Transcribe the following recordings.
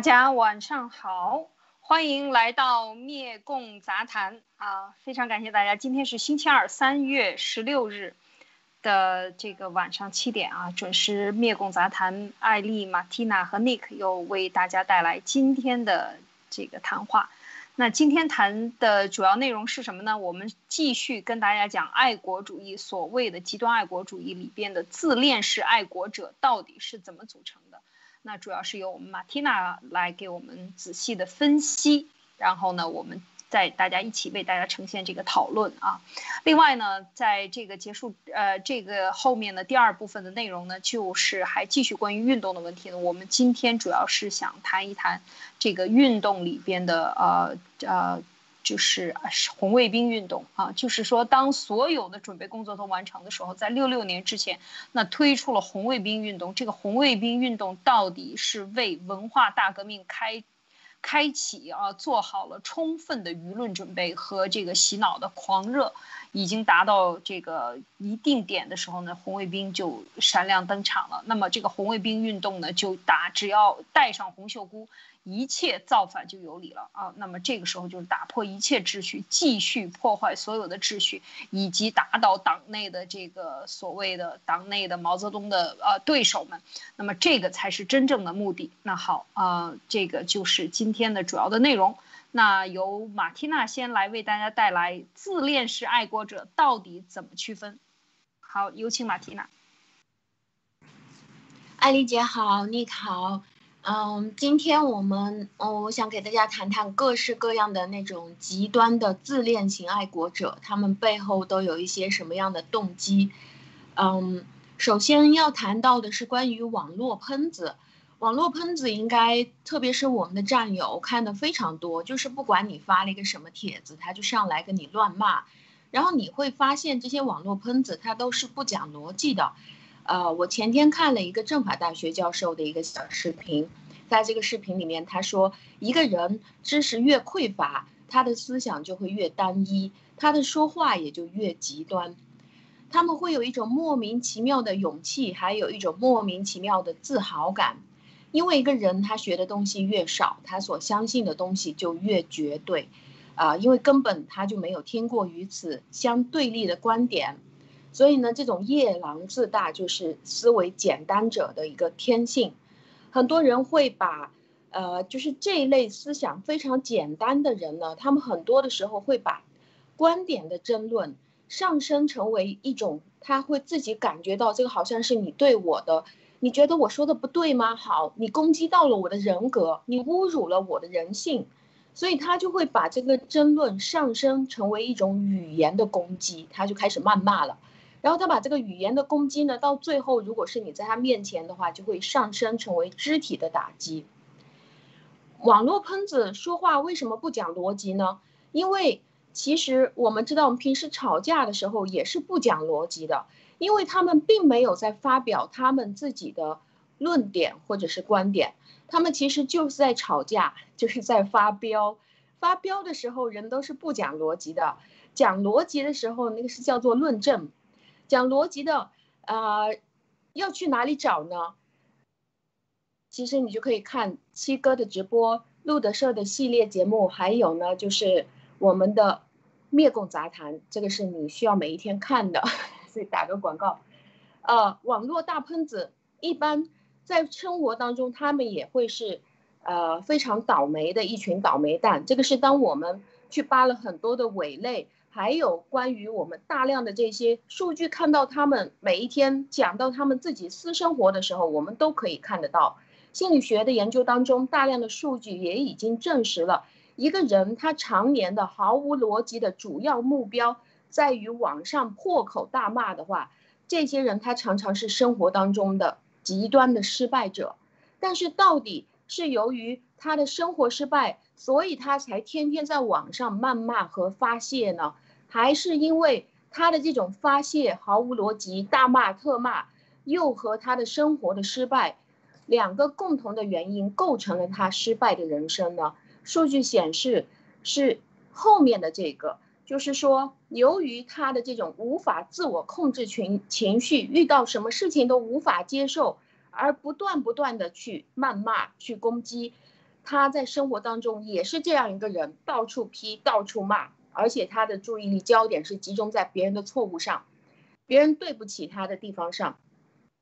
大家晚上好，欢迎来到灭共杂谈啊！非常感谢大家，今天是星期二，三月十六日的这个晚上七点啊，准时灭共杂谈，艾丽、马蒂娜和 Nick 又为大家带来今天的这个谈话。那今天谈的主要内容是什么呢？我们继续跟大家讲爱国主义，所谓的极端爱国主义里边的自恋式爱国者到底是怎么组成？那主要是由我们马蒂娜来给我们仔细的分析，然后呢，我们再大家一起为大家呈现这个讨论啊。另外呢，在这个结束呃这个后面的第二部分的内容呢，就是还继续关于运动的问题呢。我们今天主要是想谈一谈这个运动里边的呃呃。就是红卫兵运动啊，就是说，当所有的准备工作都完成的时候，在六六年之前，那推出了红卫兵运动。这个红卫兵运动到底是为文化大革命开开启啊，做好了充分的舆论准备和这个洗脑的狂热已经达到这个一定点的时候呢，红卫兵就闪亮登场了。那么这个红卫兵运动呢，就打只要带上红袖箍。一切造反就有理了啊！那么这个时候就是打破一切秩序，继续破坏所有的秩序，以及打倒党内的这个所谓的党内的毛泽东的呃对手们。那么这个才是真正的目的。那好啊，这个就是今天的主要的内容。那由马蒂娜先来为大家带来自恋式爱国者到底怎么区分。好，有请马蒂娜。艾丽姐好，你好。嗯，今天我们，哦，我想给大家谈谈各式各样的那种极端的自恋型爱国者，他们背后都有一些什么样的动机？嗯，首先要谈到的是关于网络喷子，网络喷子应该，特别是我们的战友看的非常多，就是不管你发了一个什么帖子，他就上来跟你乱骂，然后你会发现这些网络喷子他都是不讲逻辑的。呃，我前天看了一个政法大学教授的一个小视频，在这个视频里面，他说，一个人知识越匮乏，他的思想就会越单一，他的说话也就越极端。他们会有一种莫名其妙的勇气，还有一种莫名其妙的自豪感，因为一个人他学的东西越少，他所相信的东西就越绝对，啊，因为根本他就没有听过与此相对立的观点。所以呢，这种夜郎自大就是思维简单者的一个天性。很多人会把，呃，就是这一类思想非常简单的人呢，他们很多的时候会把观点的争论上升成为一种，他会自己感觉到这个好像是你对我的，你觉得我说的不对吗？好，你攻击到了我的人格，你侮辱了我的人性，所以他就会把这个争论上升成为一种语言的攻击，他就开始谩骂了。然后他把这个语言的攻击呢，到最后，如果是你在他面前的话，就会上升成为肢体的打击。网络喷子说话为什么不讲逻辑呢？因为其实我们知道，我们平时吵架的时候也是不讲逻辑的，因为他们并没有在发表他们自己的论点或者是观点，他们其实就是在吵架，就是在发飙。发飙的时候，人都是不讲逻辑的，讲逻辑的时候，那个是叫做论证。讲逻辑的，呃，要去哪里找呢？其实你就可以看七哥的直播、路德社的系列节目，还有呢，就是我们的灭共杂谈，这个是你需要每一天看的，所以打个广告。呃，网络大喷子一般在生活当中，他们也会是呃非常倒霉的一群倒霉蛋。这个是当我们去扒了很多的伪类。还有关于我们大量的这些数据，看到他们每一天讲到他们自己私生活的时候，我们都可以看得到。心理学的研究当中，大量的数据也已经证实了，一个人他常年的毫无逻辑的主要目标在于网上破口大骂的话，这些人他常常是生活当中的极端的失败者。但是到底是由于他的生活失败？所以他才天天在网上谩骂和发泄呢，还是因为他的这种发泄毫无逻辑，大骂特骂，又和他的生活的失败，两个共同的原因构成了他失败的人生呢？数据显示是后面的这个，就是说由于他的这种无法自我控制情情绪，遇到什么事情都无法接受，而不断不断的去谩骂、去攻击。他在生活当中也是这样一个人，到处批，到处骂，而且他的注意力焦点是集中在别人的错误上，别人对不起他的地方上，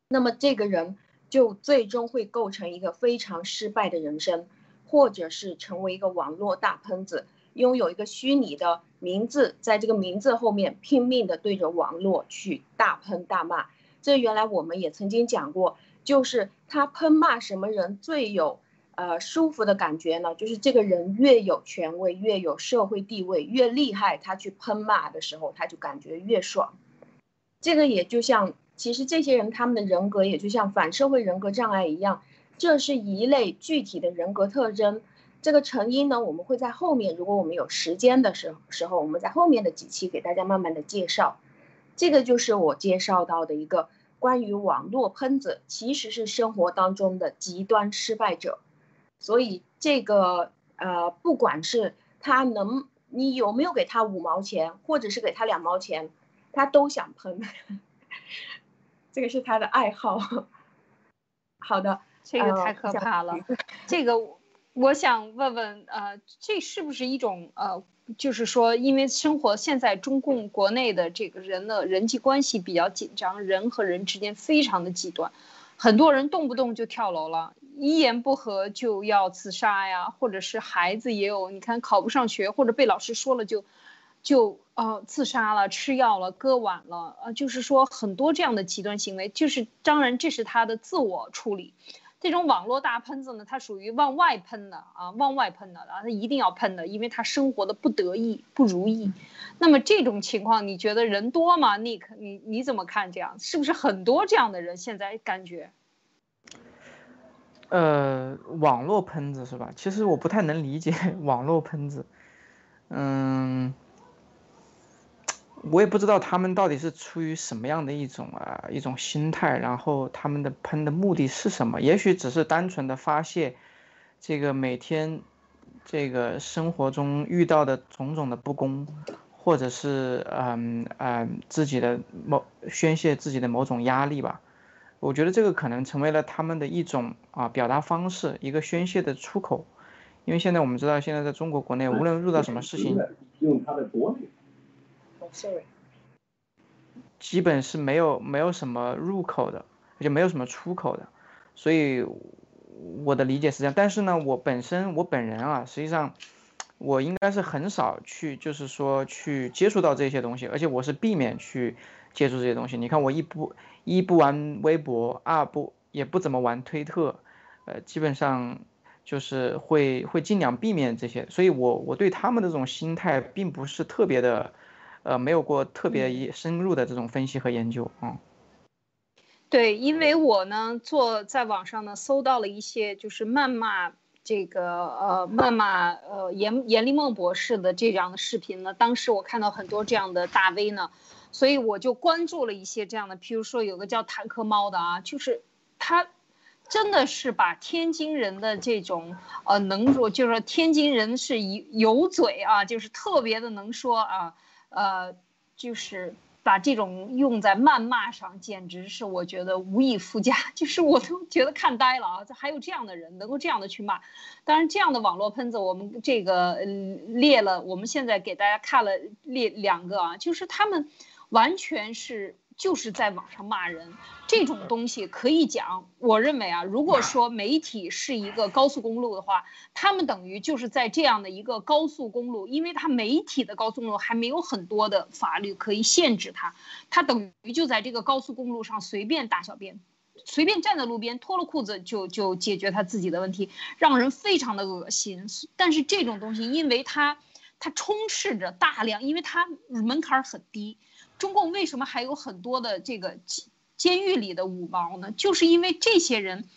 那么这个人就最终会构成一个非常失败的人生，或者是成为一个网络大喷子，拥有一个虚拟的名字，在这个名字后面拼命的对着网络去大喷大骂。这原来我们也曾经讲过，就是他喷骂什么人最有。呃，舒服的感觉呢，就是这个人越有权威，越有社会地位，越厉害，他去喷骂的时候，他就感觉越爽。这个也就像，其实这些人他们的人格也就像反社会人格障碍一样，这是一类具体的人格特征。这个成因呢，我们会在后面，如果我们有时间的时时候，我们在后面的几期给大家慢慢的介绍。这个就是我介绍到的一个关于网络喷子，其实是生活当中的极端失败者。所以这个呃，不管是他能，你有没有给他五毛钱，或者是给他两毛钱，他都想喷。这个是他的爱好。好的，这个太可怕了。这个我想问问，呃，这是不是一种呃，就是说，因为生活现在中共国内的这个人的人际关系比较紧张，人和人之间非常的极端，很多人动不动就跳楼了。一言不合就要自杀呀，或者是孩子也有，你看考不上学或者被老师说了就，就呃自杀了，吃药了，割腕了，呃，就是说很多这样的极端行为，就是当然这是他的自我处理。这种网络大喷子呢，他属于往外喷的啊，往外喷的啊，他一定要喷的，因为他生活的不得意、不如意。那么这种情况，你觉得人多吗？Nick，你你怎么看？这样是不是很多这样的人现在感觉？呃，网络喷子是吧？其实我不太能理解 网络喷子，嗯，我也不知道他们到底是出于什么样的一种啊一种心态，然后他们的喷的目的是什么？也许只是单纯的发泄这个每天这个生活中遇到的种种的不公，或者是嗯嗯自己的某宣泄自己的某种压力吧。我觉得这个可能成为了他们的一种啊表达方式，一个宣泄的出口。因为现在我们知道，现在在中国国内，无论遇到什么事情，用他的国内，sorry，基本是没有没有什么入口的，而且没有什么出口的。所以我的理解是这样。但是呢，我本身我本人啊，实际上我应该是很少去，就是说去接触到这些东西，而且我是避免去接触这些东西。你看我一不。一不玩微博，二不也不怎么玩推特，呃，基本上就是会会尽量避免这些，所以我我对他们的这种心态并不是特别的，呃，没有过特别深入的这种分析和研究啊。对，因为我呢做在网上呢搜到了一些就是谩骂这个呃谩骂呃严严立梦博士的这样的视频呢，当时我看到很多这样的大 V 呢。所以我就关注了一些这样的，譬如说有个叫坦克猫的啊，就是他真的是把天津人的这种呃能说，就是说天津人是有有嘴啊，就是特别的能说啊，呃，就是把这种用在谩骂上，简直是我觉得无以复加，就是我都觉得看呆了啊，这还有这样的人能够这样的去骂，当然这样的网络喷子，我们这个列了，我们现在给大家看了列两个啊，就是他们。完全是就是在网上骂人，这种东西可以讲。我认为啊，如果说媒体是一个高速公路的话，他们等于就是在这样的一个高速公路，因为它媒体的高速公路还没有很多的法律可以限制它，它等于就在这个高速公路上随便大小便，随便站在路边脱了裤子就就解决他自己的问题，让人非常的恶心。但是这种东西，因为它它充斥着大量，因为它门槛很低。中共为什么还有很多的这个监狱里的五毛呢？就是因为这些人，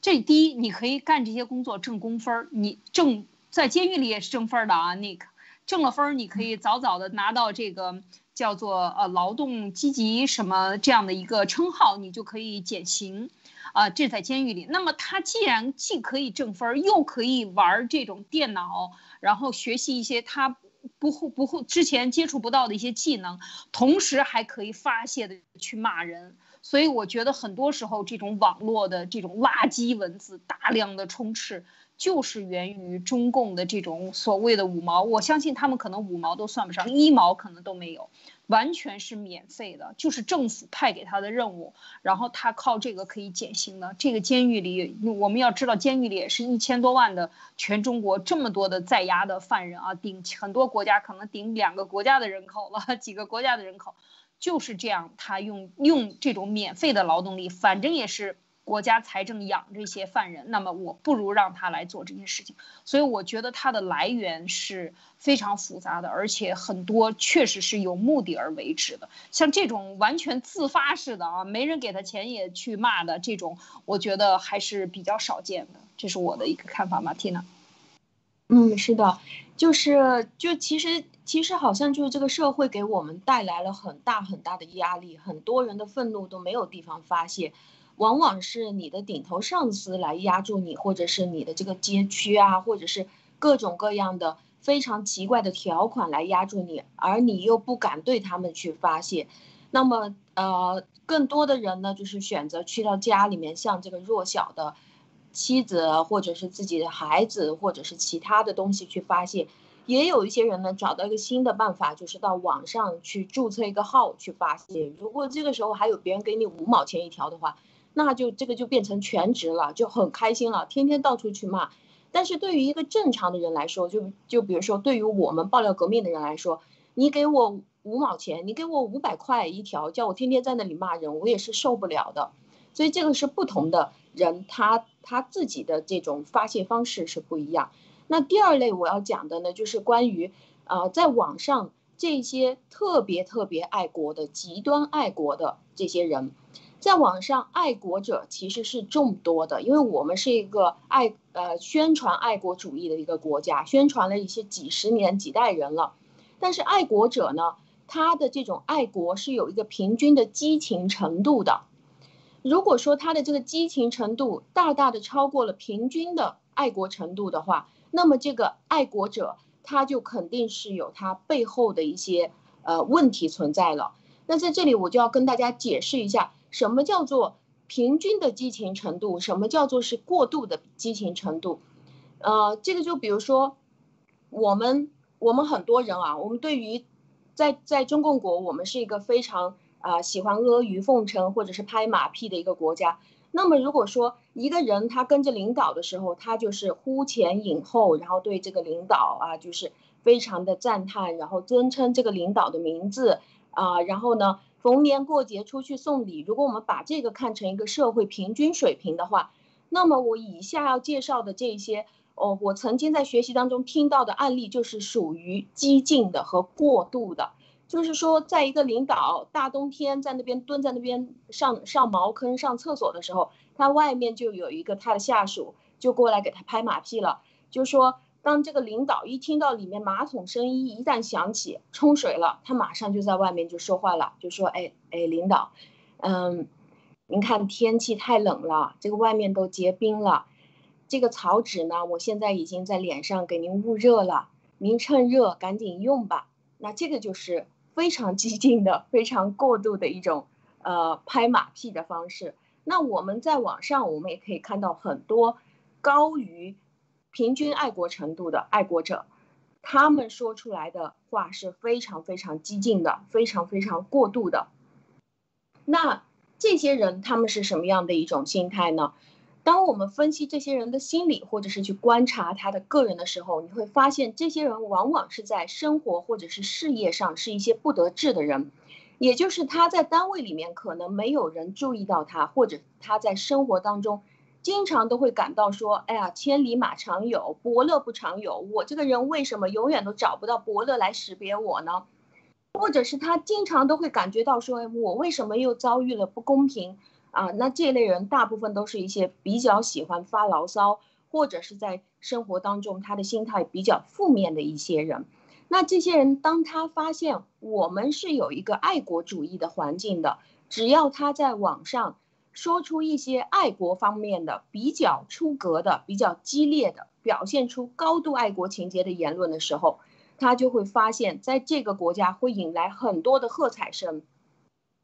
这第一，你可以干这些工作挣工分儿，你挣在监狱里也是挣分儿的啊那个挣了分儿，你可以早早的拿到这个叫做呃劳动积极什么这样的一个称号，你就可以减刑，啊，这在监狱里。那么他既然既可以挣分儿，又可以玩这种电脑，然后学习一些他。不会不会，之前接触不到的一些技能，同时还可以发泄的去骂人，所以我觉得很多时候这种网络的这种垃圾文字大量的充斥，就是源于中共的这种所谓的五毛。我相信他们可能五毛都算不上，一毛可能都没有。完全是免费的，就是政府派给他的任务，然后他靠这个可以减刑的。这个监狱里，我们要知道，监狱里也是一千多万的全中国这么多的在押的犯人啊，顶很多国家可能顶两个国家的人口了，几个国家的人口，就是这样，他用用这种免费的劳动力，反正也是。国家财政养这些犯人，那么我不如让他来做这件事情。所以我觉得它的来源是非常复杂的，而且很多确实是有目的而为之的。像这种完全自发式的啊，没人给他钱也去骂的这种，我觉得还是比较少见的。这是我的一个看法，马蒂娜。嗯，是的，就是就其实其实好像就是这个社会给我们带来了很大很大的压力，很多人的愤怒都没有地方发泄。往往是你的顶头上司来压住你，或者是你的这个街区啊，或者是各种各样的非常奇怪的条款来压住你，而你又不敢对他们去发泄。那么，呃，更多的人呢，就是选择去到家里面，向这个弱小的妻子，或者是自己的孩子，或者是其他的东西去发泄。也有一些人呢，找到一个新的办法，就是到网上去注册一个号去发泄。如果这个时候还有别人给你五毛钱一条的话，那就这个就变成全职了，就很开心了，天天到处去骂。但是对于一个正常的人来说，就就比如说对于我们爆料革命的人来说，你给我五毛钱，你给我五百块一条，叫我天天在那里骂人，我也是受不了的。所以这个是不同的人，他他自己的这种发泄方式是不一样。那第二类我要讲的呢，就是关于呃在网上这些特别特别爱国的极端爱国的这些人。在网上，爱国者其实是众多的，因为我们是一个爱呃宣传爱国主义的一个国家，宣传了一些几十年几代人了。但是爱国者呢，他的这种爱国是有一个平均的激情程度的。如果说他的这个激情程度大大的超过了平均的爱国程度的话，那么这个爱国者他就肯定是有他背后的一些呃问题存在了。那在这里我就要跟大家解释一下。什么叫做平均的激情程度？什么叫做是过度的激情程度？呃，这个就比如说，我们我们很多人啊，我们对于在在中共国，我们是一个非常啊喜欢阿谀奉承或者是拍马屁的一个国家。那么如果说一个人他跟着领导的时候，他就是呼前引后，然后对这个领导啊就是非常的赞叹，然后尊称这个领导的名字啊，然后呢？逢年过节出去送礼，如果我们把这个看成一个社会平均水平的话，那么我以下要介绍的这些，哦，我曾经在学习当中听到的案例，就是属于激进的和过度的。就是说，在一个领导大冬天在那边蹲在那边上上茅坑上厕所的时候，他外面就有一个他的下属就过来给他拍马屁了，就说。当这个领导一听到里面马桶声音一旦响起，冲水了，他马上就在外面就说话了，就说：“哎哎，领导，嗯，您看天气太冷了，这个外面都结冰了，这个草纸呢，我现在已经在脸上给您捂热了，您趁热赶紧用吧。”那这个就是非常激进的、非常过度的一种呃拍马屁的方式。那我们在网上，我们也可以看到很多高于。平均爱国程度的爱国者，他们说出来的话是非常非常激进的，非常非常过度的。那这些人他们是什么样的一种心态呢？当我们分析这些人的心理，或者是去观察他的个人的时候，你会发现，这些人往往是在生活或者是事业上是一些不得志的人，也就是他在单位里面可能没有人注意到他，或者他在生活当中。经常都会感到说，哎呀，千里马常有，伯乐不常有。我这个人为什么永远都找不到伯乐来识别我呢？或者是他经常都会感觉到说，我为什么又遭遇了不公平啊？那这类人大部分都是一些比较喜欢发牢骚，或者是在生活当中他的心态比较负面的一些人。那这些人，当他发现我们是有一个爱国主义的环境的，只要他在网上。说出一些爱国方面的比较出格的、比较激烈的、表现出高度爱国情节的言论的时候，他就会发现，在这个国家会引来很多的喝彩声。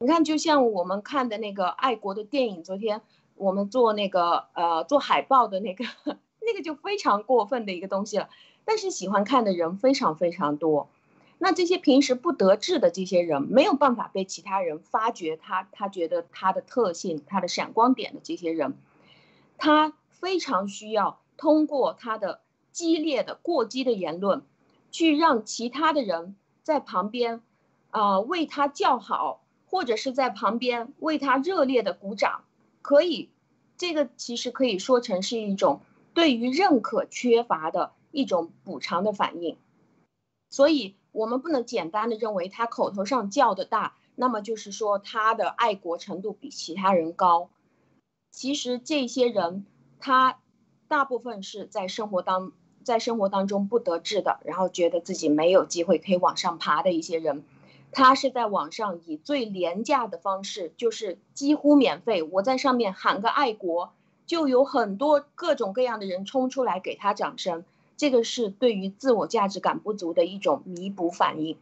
你看，就像我们看的那个爱国的电影，昨天我们做那个呃做海报的那个 那个就非常过分的一个东西了。但是喜欢看的人非常非常多。那这些平时不得志的这些人，没有办法被其他人发掘他，他觉得他的特性、他的闪光点的这些人，他非常需要通过他的激烈的过激的言论，去让其他的人在旁边，啊，为他叫好，或者是在旁边为他热烈的鼓掌。可以，这个其实可以说成是一种对于认可缺乏的一种补偿的反应，所以。我们不能简单的认为他口头上叫的大，那么就是说他的爱国程度比其他人高。其实这些人，他大部分是在生活当在生活当中不得志的，然后觉得自己没有机会可以往上爬的一些人，他是在网上以最廉价的方式，就是几乎免费，我在上面喊个爱国，就有很多各种各样的人冲出来给他掌声。这个是对于自我价值感不足的一种弥补反应。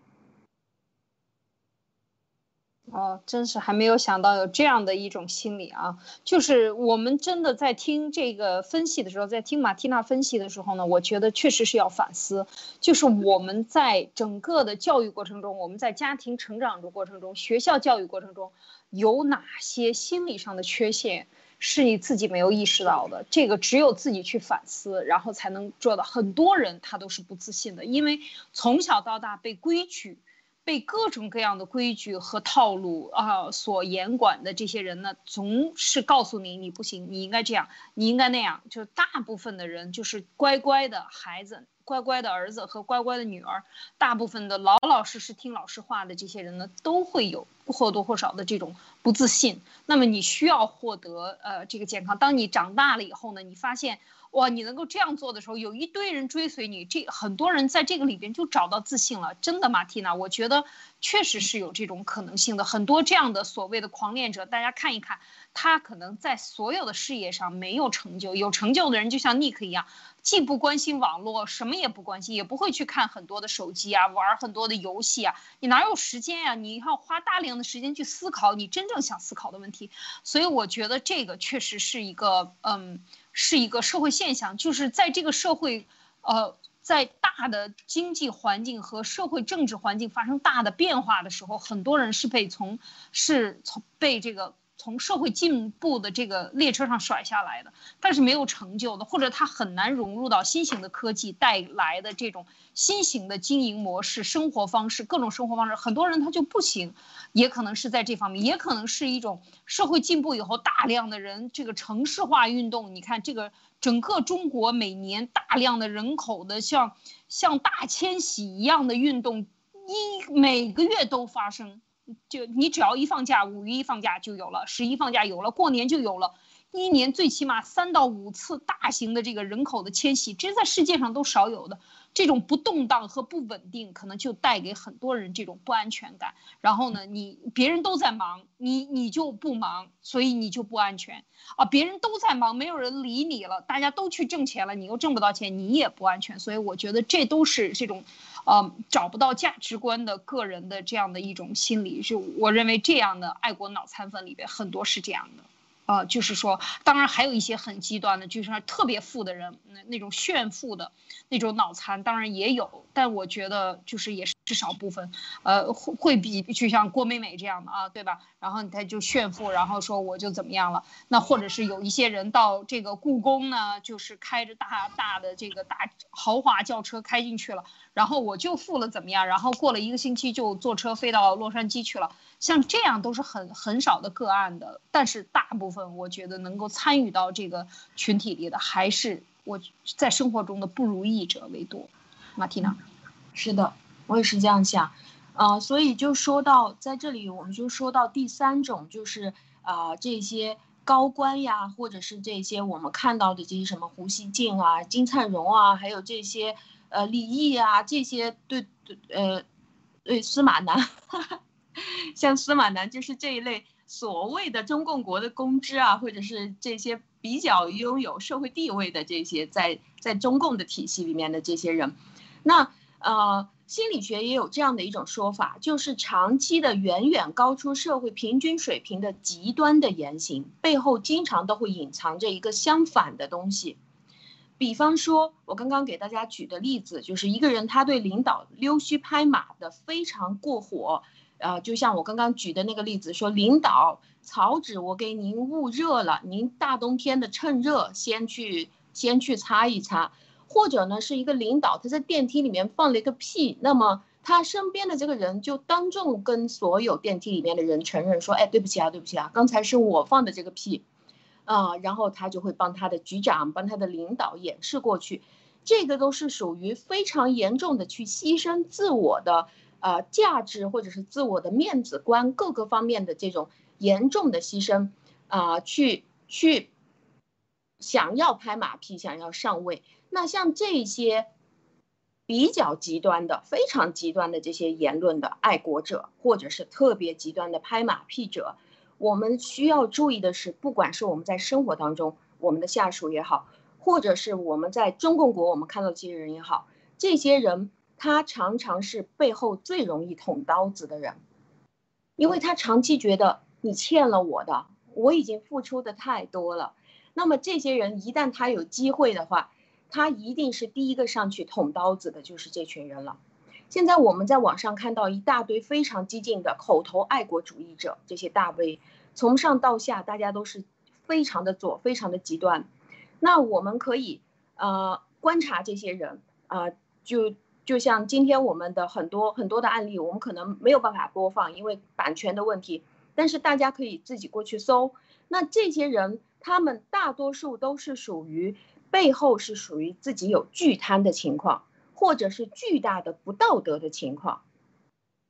哦，真是还没有想到有这样的一种心理啊！就是我们真的在听这个分析的时候，在听马蒂娜分析的时候呢，我觉得确实是要反思，就是我们在整个的教育过程中，我们在家庭成长的过程中，学校教育过程中，有哪些心理上的缺陷？是你自己没有意识到的，这个只有自己去反思，然后才能做到。很多人他都是不自信的，因为从小到大被规矩、被各种各样的规矩和套路啊所严管的这些人呢，总是告诉你你不行，你应该这样，你应该那样。就大部分的人就是乖乖的孩子。乖乖的儿子和乖乖的女儿，大部分的老老实实听老师话的这些人呢，都会有或多或少的这种不自信。那么你需要获得呃这个健康。当你长大了以后呢，你发现哇，你能够这样做的时候，有一堆人追随你，这很多人在这个里边就找到自信了。真的，马蒂娜，我觉得确实是有这种可能性的。很多这样的所谓的狂恋者，大家看一看，他可能在所有的事业上没有成就，有成就的人就像 Nick 一样。既不关心网络，什么也不关心，也不会去看很多的手机啊，玩很多的游戏啊，你哪有时间呀？你要花大量的时间去思考你真正想思考的问题。所以我觉得这个确实是一个，嗯，是一个社会现象，就是在这个社会，呃，在大的经济环境和社会政治环境发生大的变化的时候，很多人是被从，是从被这个。从社会进步的这个列车上甩下来的，但是没有成就的，或者他很难融入到新型的科技带来的这种新型的经营模式、生活方式、各种生活方式，很多人他就不行，也可能是在这方面，也可能是一种社会进步以后大量的人这个城市化运动。你看，这个整个中国每年大量的人口的像像大迁徙一样的运动，一每个月都发生。就你只要一放假，五一放假就有了，十一放假有了，过年就有了，一年最起码三到五次大型的这个人口的迁徙，这在世界上都少有的。这种不动荡和不稳定，可能就带给很多人这种不安全感。然后呢，你别人都在忙，你你就不忙，所以你就不安全啊。别人都在忙，没有人理你了，大家都去挣钱了，你又挣不到钱，你也不安全。所以我觉得这都是这种，呃，找不到价值观的个人的这样的一种心理。就我认为这样的爱国脑残粉里边很多是这样的。呃，就是说，当然还有一些很极端的，就是特别富的人，那那种炫富的那种脑残，当然也有，但我觉得就是也是至少部分，呃，会会比就像郭美美这样的啊，对吧？然后他就炫富，然后说我就怎么样了，那或者是有一些人到这个故宫呢，就是开着大大的这个大豪华轿车开进去了，然后我就富了怎么样？然后过了一个星期就坐车飞到洛杉矶去了。像这样都是很很少的个案的，但是大部分我觉得能够参与到这个群体里的，还是我在生活中的不如意者为多。马蒂娜，是的，我也是这样想，啊，所以就说到在这里，我们就说到第三种，就是啊这些高官呀，或者是这些我们看到的这些什么胡锡进啊、金灿荣啊，还有这些呃李毅啊，这些对对呃对司马南。像司马南就是这一类所谓的中共国的公知啊，或者是这些比较拥有社会地位的这些在在中共的体系里面的这些人，那呃心理学也有这样的一种说法，就是长期的远远高出社会平均水平的极端的言行背后，经常都会隐藏着一个相反的东西。比方说，我刚刚给大家举的例子，就是一个人他对领导溜须拍马的非常过火，呃，就像我刚刚举的那个例子，说领导草纸我给您捂热了，您大冬天的趁热先去先去擦一擦，或者呢是一个领导他在电梯里面放了一个屁，那么他身边的这个人就当众跟所有电梯里面的人承认说，哎，对不起啊，对不起啊，刚才是我放的这个屁。啊，然后他就会帮他的局长、帮他的领导演示过去，这个都是属于非常严重的去牺牲自我的呃价值或者是自我的面子观各个方面的这种严重的牺牲啊，去去想要拍马屁、想要上位。那像这些比较极端的、非常极端的这些言论的爱国者，或者是特别极端的拍马屁者。我们需要注意的是，不管是我们在生活当中，我们的下属也好，或者是我们在中共国我们看到这些人也好，这些人他常常是背后最容易捅刀子的人，因为他长期觉得你欠了我的，我已经付出的太多了。那么这些人一旦他有机会的话，他一定是第一个上去捅刀子的，就是这群人了。现在我们在网上看到一大堆非常激进的口头爱国主义者，这些大 V，从上到下大家都是非常的左，非常的极端。那我们可以呃观察这些人啊，就就像今天我们的很多很多的案例，我们可能没有办法播放，因为版权的问题。但是大家可以自己过去搜。那这些人，他们大多数都是属于背后是属于自己有巨贪的情况。或者是巨大的不道德的情况，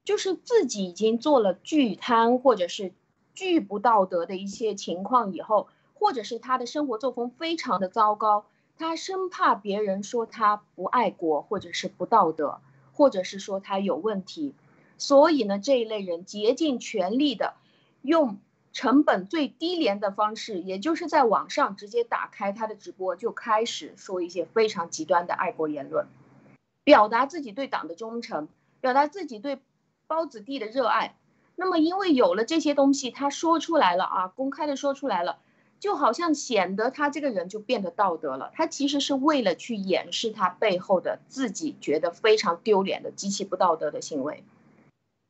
就是自己已经做了巨贪或者是巨不道德的一些情况以后，或者是他的生活作风非常的糟糕，他生怕别人说他不爱国或者是不道德，或者是说他有问题，所以呢，这一类人竭尽全力的用成本最低廉的方式，也就是在网上直接打开他的直播，就开始说一些非常极端的爱国言论。表达自己对党的忠诚，表达自己对包子弟的热爱。那么，因为有了这些东西，他说出来了啊，公开的说出来了，就好像显得他这个人就变得道德了。他其实是为了去掩饰他背后的自己觉得非常丢脸的极其不道德的行为。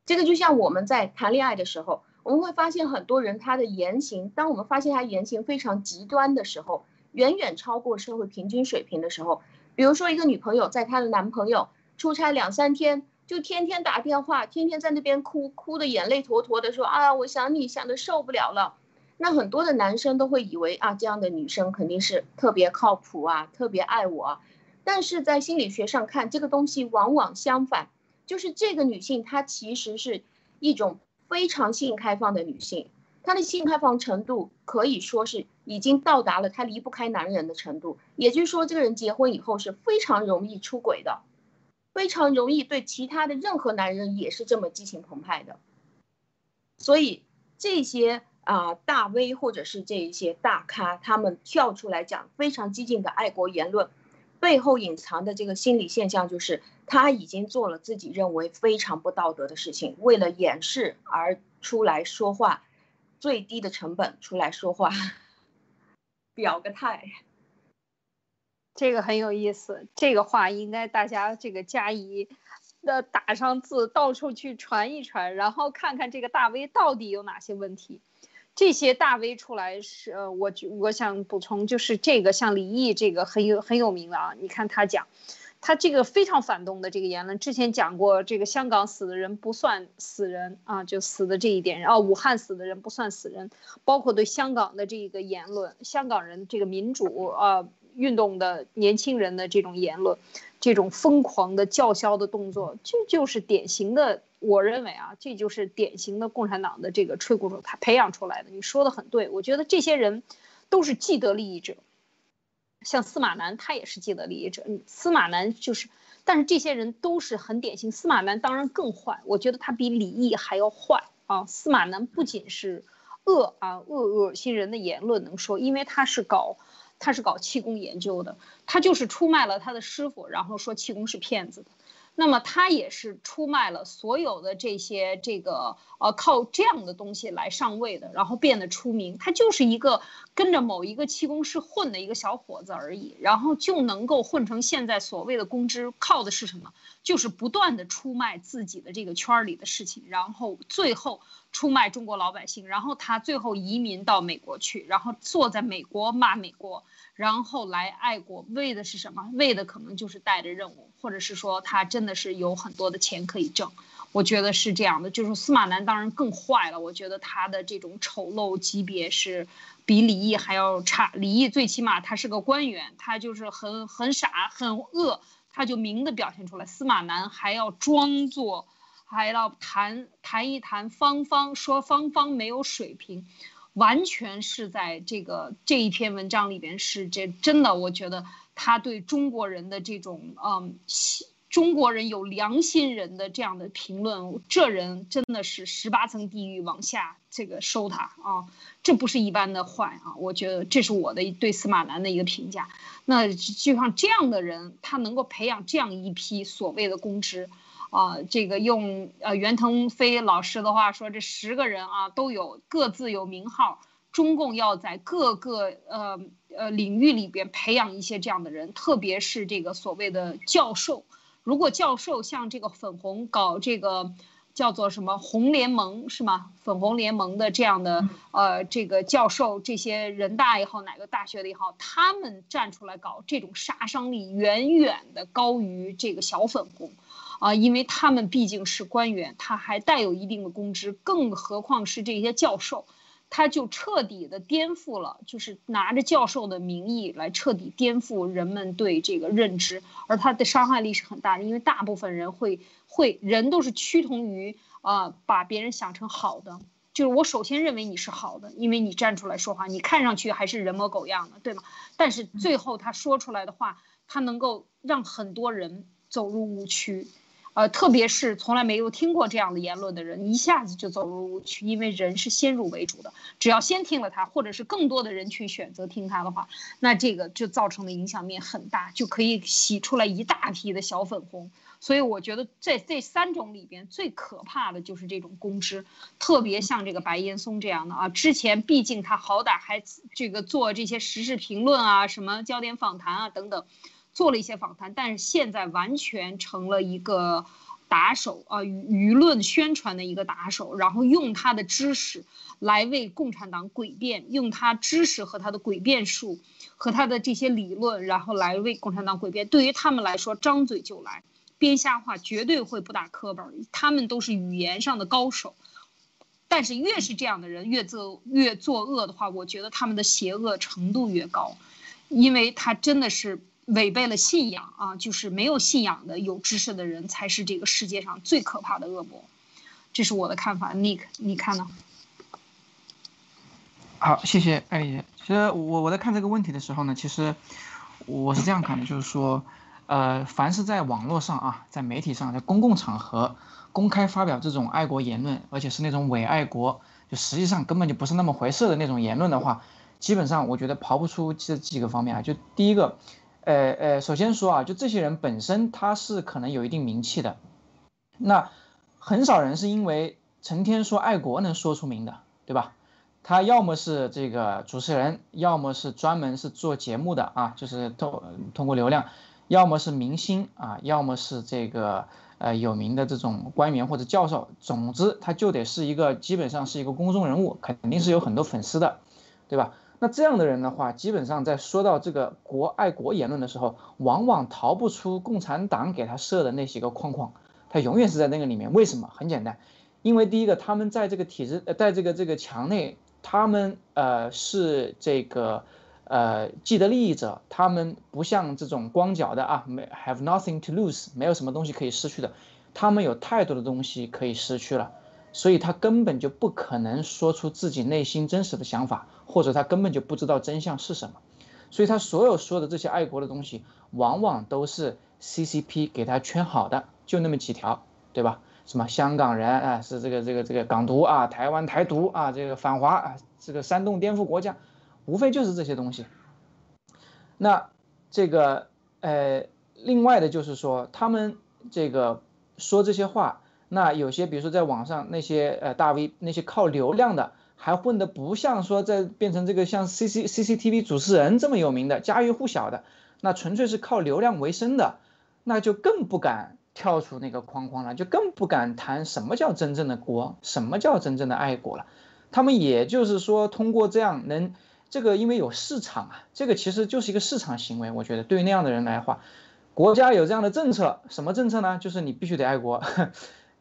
这个就像我们在谈恋爱的时候，我们会发现很多人他的言行，当我们发现他言行非常极端的时候，远远超过社会平均水平的时候。比如说，一个女朋友在她的男朋友出差两三天，就天天打电话，天天在那边哭，哭的眼泪坨坨的，说啊，我想你想的受不了了。那很多的男生都会以为啊，这样的女生肯定是特别靠谱啊，特别爱我。但是在心理学上看，这个东西往往相反，就是这个女性她其实是一种非常性开放的女性。她的性开放程度可以说是已经到达了她离不开男人的程度，也就是说，这个人结婚以后是非常容易出轨的，非常容易对其他的任何男人也是这么激情澎湃的。所以这些啊大 V 或者是这一些大咖，他们跳出来讲非常激进的爱国言论，背后隐藏的这个心理现象就是他已经做了自己认为非常不道德的事情，为了掩饰而出来说话。最低的成本出来说话，表个态，这个很有意思。这个话应该大家这个加以的打上字，到处去传一传，然后看看这个大 V 到底有哪些问题。这些大 V 出来是，呃，我我想补充就是这个像李毅这个很有很有名的啊，你看他讲。他这个非常反动的这个言论，之前讲过，这个香港死的人不算死人啊，就死的这一点，啊，武汉死的人不算死人，包括对香港的这个言论，香港人这个民主啊运动的年轻人的这种言论，这种疯狂的叫嚣的动作，这就是典型的，我认为啊，这就是典型的共产党的这个吹鼓手他培养出来的。你说的很对，我觉得这些人都是既得利益者。像司马南，他也是既得利益者。司马南就是，但是这些人都是很典型。司马南当然更坏，我觉得他比李毅还要坏啊。司马南不仅是恶啊恶恶心人的言论能说，因为他是搞他是搞气功研究的，他就是出卖了他的师傅，然后说气功是骗子的。那么他也是出卖了所有的这些这个呃靠这样的东西来上位的，然后变得出名。他就是一个跟着某一个气功师混的一个小伙子而已，然后就能够混成现在所谓的公知，靠的是什么？就是不断的出卖自己的这个圈儿里的事情，然后最后出卖中国老百姓，然后他最后移民到美国去，然后坐在美国骂美国。然后来爱国，为的是什么？为的可能就是带着任务，或者是说他真的是有很多的钱可以挣。我觉得是这样的。就是司马南当然更坏了，我觉得他的这种丑陋级别是比李毅还要差。李毅最起码他是个官员，他就是很很傻很恶，他就明的表现出来。司马南还要装作，还要谈谈一谈芳芳，说芳芳没有水平。完全是在这个这一篇文章里边，是这真的，我觉得他对中国人的这种嗯，中国人有良心人的这样的评论，这人真的是十八层地狱往下这个收他啊，这不是一般的坏啊，我觉得这是我的对司马南的一个评价。那就像这样的人，他能够培养这样一批所谓的公知。啊，这个用呃袁腾飞老师的话说，这十个人啊都有各自有名号。中共要在各个呃呃领域里边培养一些这样的人，特别是这个所谓的教授。如果教授像这个粉红搞这个叫做什么红联盟是吗？粉红联盟的这样的呃这个教授，这些人大也好，哪个大学的也好，他们站出来搞这种杀伤力远远的高于这个小粉红。啊，因为他们毕竟是官员，他还带有一定的公职，更何况是这些教授，他就彻底的颠覆了，就是拿着教授的名义来彻底颠覆人们对这个认知，而他的伤害力是很大的，因为大部分人会会人都是趋同于啊，把别人想成好的，就是我首先认为你是好的，因为你站出来说话，你看上去还是人模狗样的，对吗？但是最后他说出来的话，他能够让很多人走入误区。呃，特别是从来没有听过这样的言论的人，一下子就走入误区，因为人是先入为主的，只要先听了他，或者是更多的人去选择听他的话，那这个就造成的影响面很大，就可以洗出来一大批的小粉红。所以我觉得这这三种里边最可怕的就是这种公知，特别像这个白岩松这样的啊，之前毕竟他好歹还这个做这些时事评论啊，什么焦点访谈啊等等。做了一些访谈，但是现在完全成了一个打手啊，舆论宣传的一个打手，然后用他的知识来为共产党诡辩，用他知识和他的诡辩术和他的这些理论，然后来为共产党诡辩。对于他们来说，张嘴就来，编瞎话绝对会不打磕巴。他们都是语言上的高手，但是越是这样的人，越作越作恶的话，我觉得他们的邪恶程度越高，因为他真的是。违背了信仰啊，就是没有信仰的有知识的人才是这个世界上最可怕的恶魔，这是我的看法。Nick，你看呢？好，谢谢艾丽姐。其实我我在看这个问题的时候呢，其实我是这样看的，就是说，呃，凡是在网络上啊，在媒体上，在公共场合公开发表这种爱国言论，而且是那种伪爱国，就实际上根本就不是那么回事的那种言论的话，基本上我觉得刨不出这几个方面啊，就第一个。呃呃，首先说啊，就这些人本身他是可能有一定名气的，那很少人是因为成天说爱国能说出名的，对吧？他要么是这个主持人，要么是专门是做节目的啊，就是通通过流量，要么是明星啊，要么是这个呃有名的这种官员或者教授，总之他就得是一个基本上是一个公众人物，肯定是有很多粉丝的，对吧？那这样的人的话，基本上在说到这个国爱国言论的时候，往往逃不出共产党给他设的那些个框框，他永远是在那个里面。为什么？很简单，因为第一个，他们在这个体制，呃，在这个这个墙内，他们呃是这个呃既得利益者，他们不像这种光脚的啊，没 have nothing to lose，没有什么东西可以失去的，他们有太多的东西可以失去了。所以他根本就不可能说出自己内心真实的想法，或者他根本就不知道真相是什么。所以他所有说的这些爱国的东西，往往都是 CCP 给他圈好的，就那么几条，对吧？什么香港人啊，是这个这个这个港独啊，台湾台独啊，这个反华啊，这个煽动颠覆国家，无非就是这些东西。那这个呃，另外的就是说他们。这个说这些话，那有些比如说在网上那些呃大 V 那些靠流量的，还混得不像说在变成这个像 C C C C T V 主持人这么有名的家喻户晓的，那纯粹是靠流量为生的，那就更不敢跳出那个框框了，就更不敢谈什么叫真正的国，什么叫真正的爱国了。他们也就是说通过这样能。这个因为有市场啊，这个其实就是一个市场行为。我觉得对于那样的人来话，国家有这样的政策，什么政策呢？就是你必须得爱国。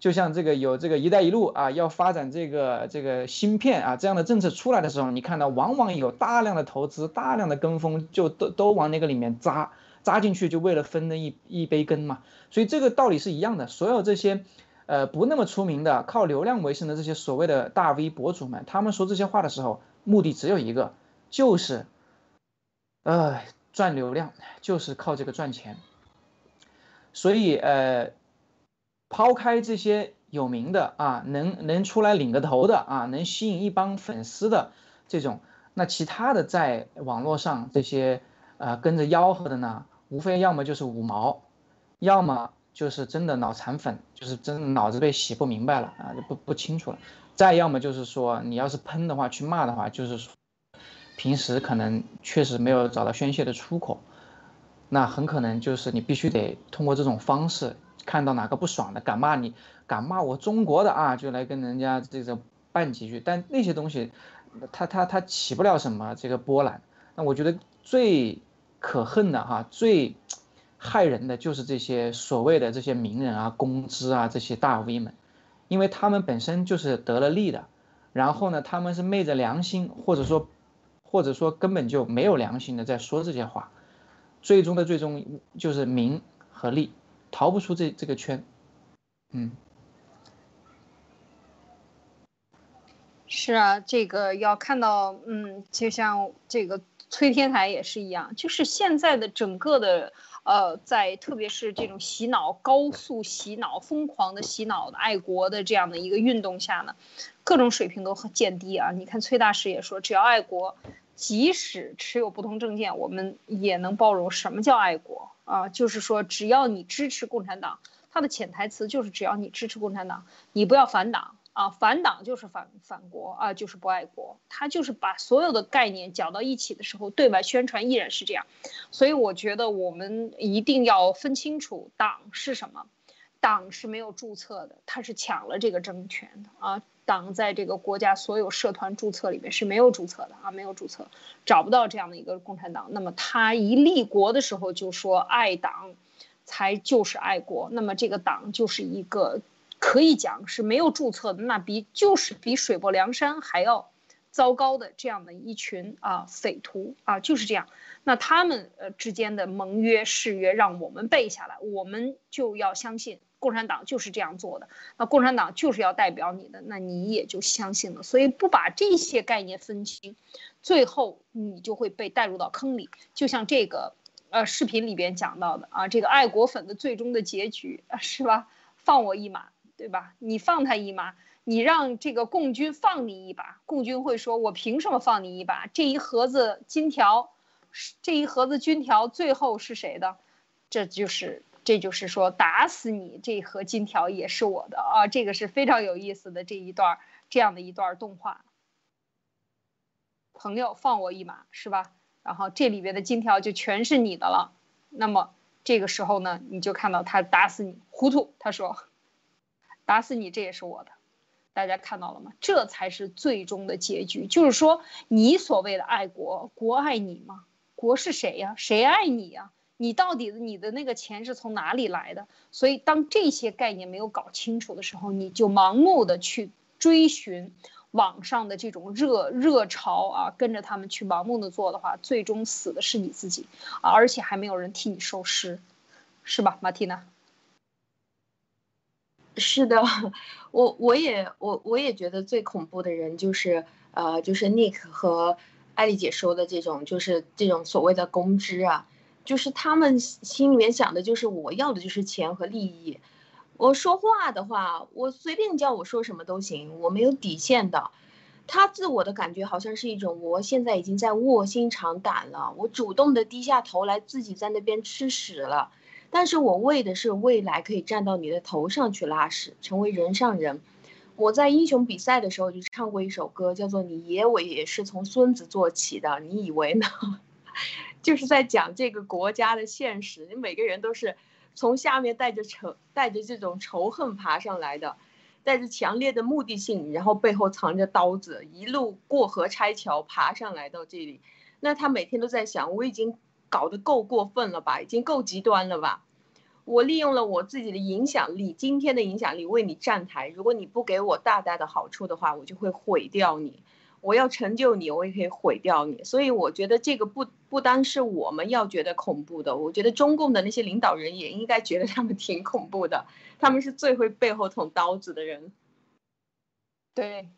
就像这个有这个“一带一路”啊，要发展这个这个芯片啊这样的政策出来的时候，你看到往往有大量的投资、大量的跟风，就都都往那个里面扎扎进去，就为了分那一一杯羹嘛。所以这个道理是一样的。所有这些呃不那么出名的、靠流量为生的这些所谓的大 V 博主们，他们说这些话的时候，目的只有一个。就是，呃，赚流量，就是靠这个赚钱。所以，呃，抛开这些有名的啊，能能出来领个头的啊，能吸引一帮粉丝的这种，那其他的在网络上这些呃跟着吆喝的呢，无非要么就是五毛，要么就是真的脑残粉，就是真脑子被洗不明白了啊，就不不清楚了。再要么就是说，你要是喷的话，去骂的话，就是说。平时可能确实没有找到宣泄的出口，那很可能就是你必须得通过这种方式，看到哪个不爽的，敢骂你，敢骂我中国的啊，就来跟人家这个拌几句。但那些东西，它它它起不了什么这个波澜。那我觉得最可恨的哈，最害人的就是这些所谓的这些名人啊、公知啊这些大 V 们，因为他们本身就是得了利的，然后呢，他们是昧着良心，或者说。或者说根本就没有良心的在说这些话，最终的最终就是名和利，逃不出这这个圈。嗯，是啊，这个要看到，嗯，就像这个崔天台也是一样，就是现在的整个的，呃，在特别是这种洗脑、高速洗脑、疯狂的洗脑的爱国的这样的一个运动下呢，各种水平都很见低啊。你看崔大师也说，只要爱国。即使持有不同政见，我们也能包容。什么叫爱国啊？就是说，只要你支持共产党，它的潜台词就是只要你支持共产党，你不要反党啊！反党就是反反国啊，就是不爱国。他就是把所有的概念搅到一起的时候，对外宣传依然是这样。所以我觉得我们一定要分清楚党是什么。党是没有注册的，他是抢了这个政权的啊。党在这个国家所有社团注册里面是没有注册的啊，没有注册，找不到这样的一个共产党。那么他一立国的时候就说爱党，才就是爱国。那么这个党就是一个可以讲是没有注册的，那比就是比水泊梁山还要糟糕的这样的一群啊匪徒啊，就是这样。那他们呃之间的盟约誓约让我们背下来，我们就要相信。共产党就是这样做的，那共产党就是要代表你的，那你也就相信了。所以不把这些概念分清，最后你就会被带入到坑里。就像这个呃视频里边讲到的啊，这个爱国粉的最终的结局是吧？放我一马，对吧？你放他一马，你让这个共军放你一把，共军会说：“我凭什么放你一把？”这一盒子金条，这一盒子金条最后是谁的？这就是。这就是说，打死你这盒金条也是我的啊！这个是非常有意思的这一段这样的一段动画。朋友，放我一马，是吧？然后这里边的金条就全是你的了。那么这个时候呢，你就看到他打死你，糊涂。他说：“打死你，这也是我的。”大家看到了吗？这才是最终的结局。就是说，你所谓的爱国，国爱你吗？国是谁呀？谁爱你呀？你到底你的那个钱是从哪里来的？所以当这些概念没有搞清楚的时候，你就盲目的去追寻网上的这种热热潮啊，跟着他们去盲目的做的话，最终死的是你自己啊，而且还没有人替你收尸，是吧，马蒂娜？是的，我我也我我也觉得最恐怖的人就是呃，就是 Nick 和艾丽姐说的这种，就是这种所谓的公知啊。就是他们心里面想的，就是我要的就是钱和利益。我说话的话，我随便叫我说什么都行，我没有底线的。他自我的感觉好像是一种，我现在已经在卧薪尝胆了，我主动的低下头来，自己在那边吃屎了。但是我为的是未来可以站到你的头上去拉屎，成为人上人。我在英雄比赛的时候就唱过一首歌，叫做《你爷我也是从孙子做起的》，你以为呢？就是在讲这个国家的现实，你每个人都是从下面带着仇、带着这种仇恨爬上来的，带着强烈的目的性，然后背后藏着刀子，一路过河拆桥爬上来到这里。那他每天都在想，我已经搞得够过分了吧，已经够极端了吧？我利用了我自己的影响力，今天的影响力为你站台。如果你不给我大大的好处的话，我就会毁掉你。我要成就你，我也可以毁掉你。所以我觉得这个不不单是我们要觉得恐怖的，我觉得中共的那些领导人也应该觉得他们挺恐怖的。他们是最会背后捅刀子的人。对，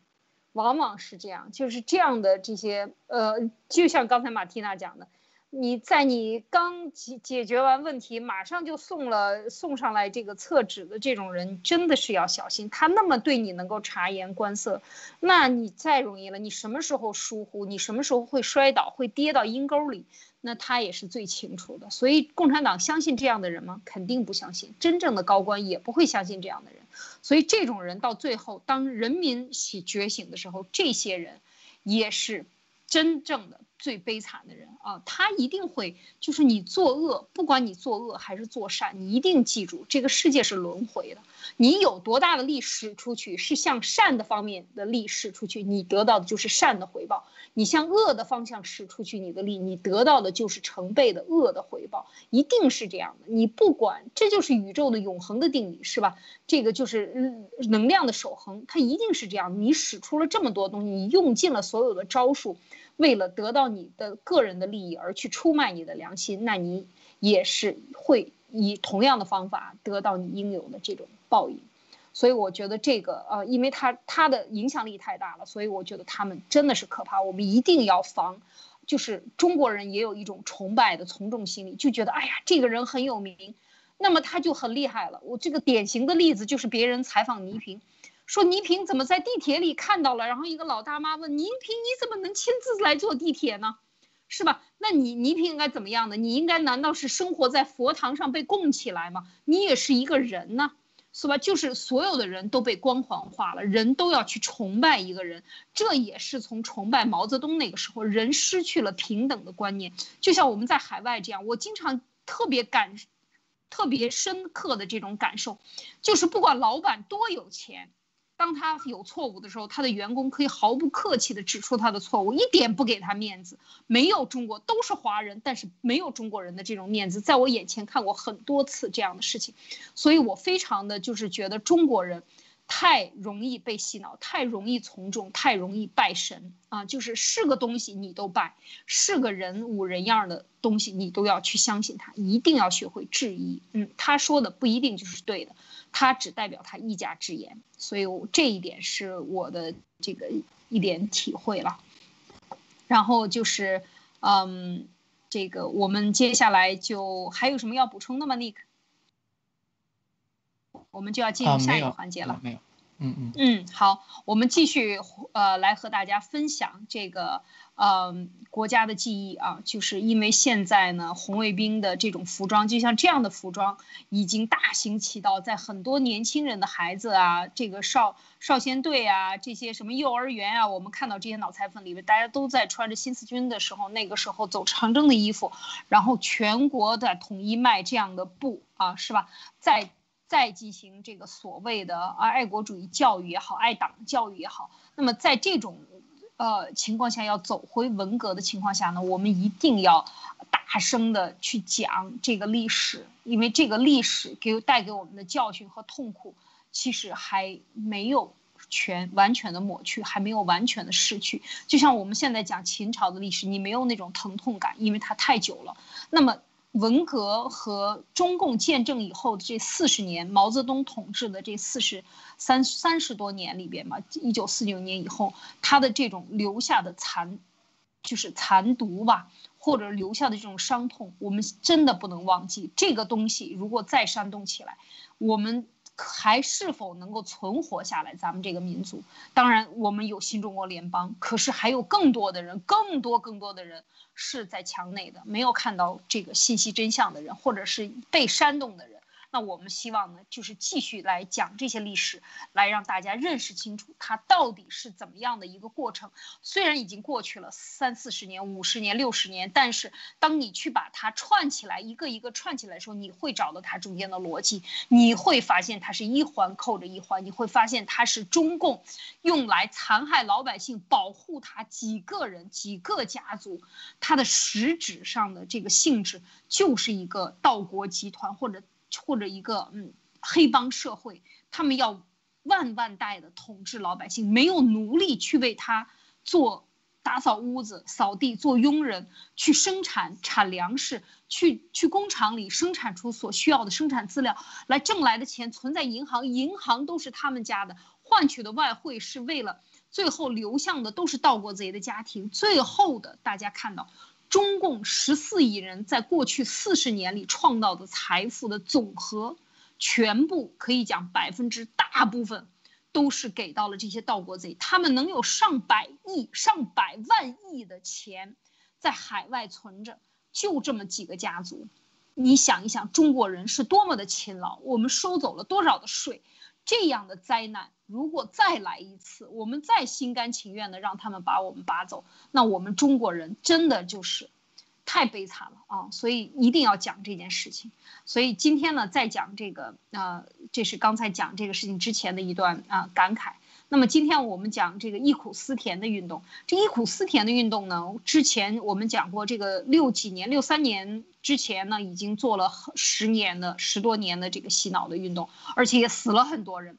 往往是这样，就是这样的这些呃，就像刚才马蒂娜讲的。你在你刚解解决完问题，马上就送了送上来这个厕纸的这种人，真的是要小心。他那么对你能够察言观色，那你再容易了。你什么时候疏忽，你什么时候会摔倒，会跌到阴沟里，那他也是最清楚的。所以，共产党相信这样的人吗？肯定不相信。真正的高官也不会相信这样的人。所以，这种人到最后，当人民起觉醒的时候，这些人也是真正的。最悲惨的人啊，他一定会就是你作恶，不管你作恶还是作善，你一定记住，这个世界是轮回的。你有多大的力使出去，是向善的方面的力使出去，你得到的就是善的回报；你向恶的方向使出去你的力，你得到的就是成倍的恶的回报，一定是这样的。你不管，这就是宇宙的永恒的定理，是吧？这个就是能量的守恒，它一定是这样。你使出了这么多东西，你用尽了所有的招数。为了得到你的个人的利益而去出卖你的良心，那你也是会以同样的方法得到你应有的这种报应。所以我觉得这个呃，因为他他的影响力太大了，所以我觉得他们真的是可怕。我们一定要防。就是中国人也有一种崇拜的从众心理，就觉得哎呀，这个人很有名，那么他就很厉害了。我这个典型的例子就是别人采访倪萍。说倪萍怎么在地铁里看到了？然后一个老大妈问倪萍：“你怎么能亲自来坐地铁呢？是吧？那你倪萍应该怎么样的？你应该难道是生活在佛堂上被供起来吗？你也是一个人呢，是吧？就是所有的人都被光环化了，人都要去崇拜一个人，这也是从崇拜毛泽东那个时候，人失去了平等的观念。就像我们在海外这样，我经常特别感，特别深刻的这种感受，就是不管老板多有钱。当他有错误的时候，他的员工可以毫不客气地指出他的错误，一点不给他面子。没有中国都是华人，但是没有中国人的这种面子，在我眼前看过很多次这样的事情，所以我非常的就是觉得中国人。太容易被洗脑，太容易从众，太容易拜神啊！就是是个东西你都拜，是个人五人样的东西你都要去相信他，一定要学会质疑。嗯，他说的不一定就是对的，他只代表他一家之言。所以这一点是我的这个一点体会了。然后就是，嗯，这个我们接下来就还有什么要补充的吗，Nick？我们就要进入下一个环节了。没有，嗯嗯嗯，好，我们继续呃来和大家分享这个呃国家的记忆啊，就是因为现在呢红卫兵的这种服装，就像这样的服装已经大行其道，在很多年轻人的孩子啊，这个少少先队啊，这些什么幼儿园啊，我们看到这些脑残粉里面，大家都在穿着新四军的时候，那个时候走长征的衣服，然后全国的统一卖这样的布啊，是吧？在再进行这个所谓的啊爱国主义教育也好，爱党教育也好，那么在这种呃情况下，要走回文革的情况下呢，我们一定要大声的去讲这个历史，因为这个历史给带给我们的教训和痛苦，其实还没有全完全的抹去，还没有完全的逝去。就像我们现在讲秦朝的历史，你没有那种疼痛感，因为它太久了。那么。文革和中共建政以后的这四十年，毛泽东统治的这四十三三十多年里边嘛，一九四九年以后，他的这种留下的残，就是残毒吧，或者留下的这种伤痛，我们真的不能忘记。这个东西如果再煽动起来，我们还是否能够存活下来？咱们这个民族，当然我们有新中国联邦，可是还有更多的人，更多更多的人是在墙内的，没有看到这个信息真相的人，或者是被煽动的人。那我们希望呢，就是继续来讲这些历史，来让大家认识清楚它到底是怎么样的一个过程。虽然已经过去了三四十年、五十年、六十年，但是当你去把它串起来，一个一个串起来的时候，你会找到它中间的逻辑，你会发现它是一环扣着一环，你会发现它是中共用来残害老百姓、保护他几个人、几个家族，它的实质上的这个性质就是一个盗国集团或者。或者一个嗯黑帮社会，他们要万万代的统治老百姓，没有奴隶去为他做打扫屋子、扫地、做佣人，去生产产粮食，去去工厂里生产出所需要的生产资料，来挣来的钱存在银行，银行都是他们家的，换取的外汇是为了最后流向的都是盗国贼的家庭，最后的大家看到。中共十四亿人在过去四十年里创造的财富的总和，全部可以讲百分之大部分，都是给到了这些盗国贼。他们能有上百亿、上百万亿的钱在海外存着，就这么几个家族。你想一想，中国人是多么的勤劳，我们收走了多少的税？这样的灾难如果再来一次，我们再心甘情愿的让他们把我们拔走，那我们中国人真的就是太悲惨了啊！所以一定要讲这件事情。所以今天呢，再讲这个，呃，这是刚才讲这个事情之前的一段啊感慨。那么今天我们讲这个忆苦思甜的运动。这忆苦思甜的运动呢，之前我们讲过，这个六几年、六三年之前呢，已经做了十年的、十多年的这个洗脑的运动，而且也死了很多人。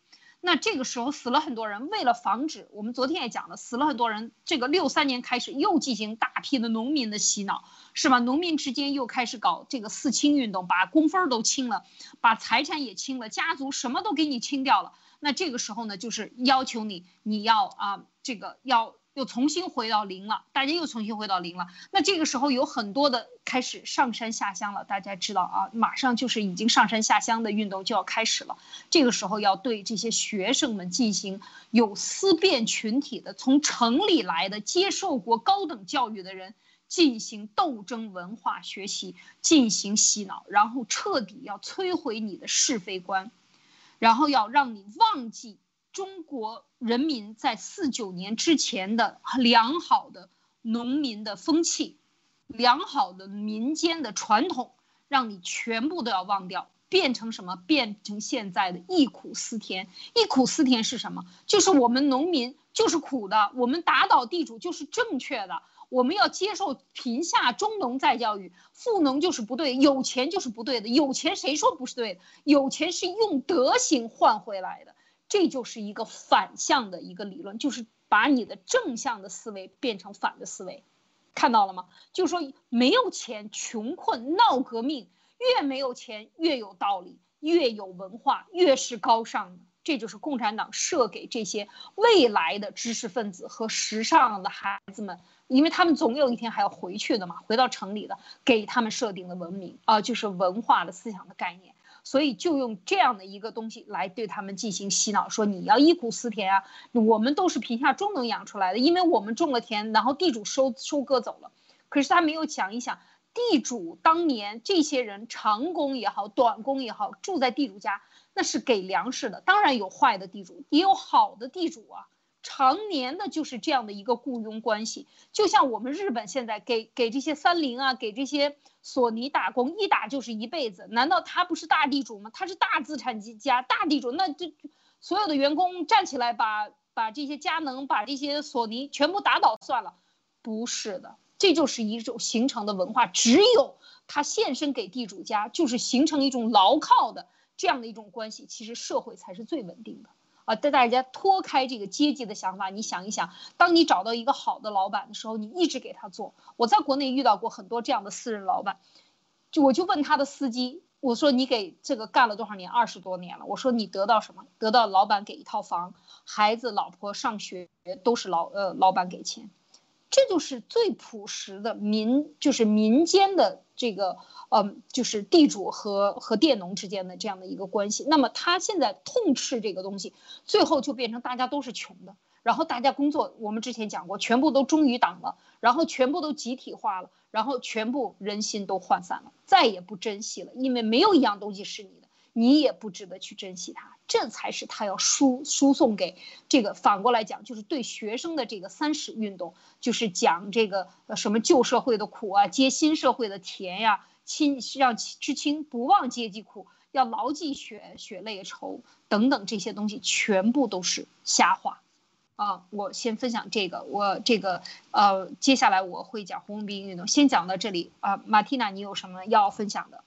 那这个时候死了很多人，为了防止，我们昨天也讲了，死了很多人。这个六三年开始又进行大批的农民的洗脑，是吧？农民之间又开始搞这个四清运动，把工分都清了，把财产也清了，家族什么都给你清掉了。那这个时候呢，就是要求你，你要啊，这个要又重新回到零了，大家又重新回到零了。那这个时候有很多的开始上山下乡了，大家知道啊，马上就是已经上山下乡的运动就要开始了。这个时候要对这些学生们进行有思辨群体的，从城里来的接受过高等教育的人进行斗争文化学习，进行洗脑，然后彻底要摧毁你的是非观。然后要让你忘记中国人民在四九年之前的良好的农民的风气，良好的民间的传统，让你全部都要忘掉，变成什么？变成现在的忆苦思甜。忆苦思甜是什么？就是我们农民就是苦的，我们打倒地主就是正确的。我们要接受贫下中农再教育，富农就是不对，有钱就是不对的。有钱谁说不是对的？有钱是用德行换回来的，这就是一个反向的一个理论，就是把你的正向的思维变成反的思维，看到了吗？就是说没有钱，穷困闹革命，越没有钱越有道理，越有文化越是高尚的。这就是共产党设给这些未来的知识分子和时尚的孩子们。因为他们总有一天还要回去的嘛，回到城里的，给他们设定的文明啊，就是文化的思想的概念，所以就用这样的一个东西来对他们进行洗脑，说你要忆苦思甜啊，我们都是贫下中农养出来的，因为我们种了田，然后地主收收割走了，可是他没有想一想，地主当年这些人长工也好，短工也好，住在地主家，那是给粮食的，当然有坏的地主，也有好的地主啊。常年的就是这样的一个雇佣关系，就像我们日本现在给给这些三菱啊，给这些索尼打工，一打就是一辈子。难道他不是大地主吗？他是大资产家大地主，那这所有的员工站起来把把这些佳能、把这些索尼全部打倒算了？不是的，这就是一种形成的文化。只有他献身给地主家，就是形成一种牢靠的这样的一种关系，其实社会才是最稳定的。啊，带大家脱开这个阶级的想法，你想一想，当你找到一个好的老板的时候，你一直给他做。我在国内遇到过很多这样的私人老板，就我就问他的司机，我说你给这个干了多少年？二十多年了。我说你得到什么？得到老板给一套房，孩子老婆上学都是老呃老板给钱，这就是最朴实的民，就是民间的这个，嗯，就是地主和和佃农之间的这样的一个关系。那么他现在痛斥这个东西，最后就变成大家都是穷的，然后大家工作，我们之前讲过，全部都忠于党了，然后全部都集体化了，然后全部人心都涣散了，再也不珍惜了，因为没有一样东西是你的，你也不值得去珍惜它。这才是他要输输送给这个反过来讲，就是对学生的这个三十运动，就是讲这个什么旧社会的苦啊，接新社会的甜呀，亲让知青不忘阶级苦，要牢记血血泪仇等等这些东西，全部都是瞎话，啊！我先分享这个，我这个呃，接下来我会讲红卫兵运动，先讲到这里啊。马蒂娜，你有什么要分享的？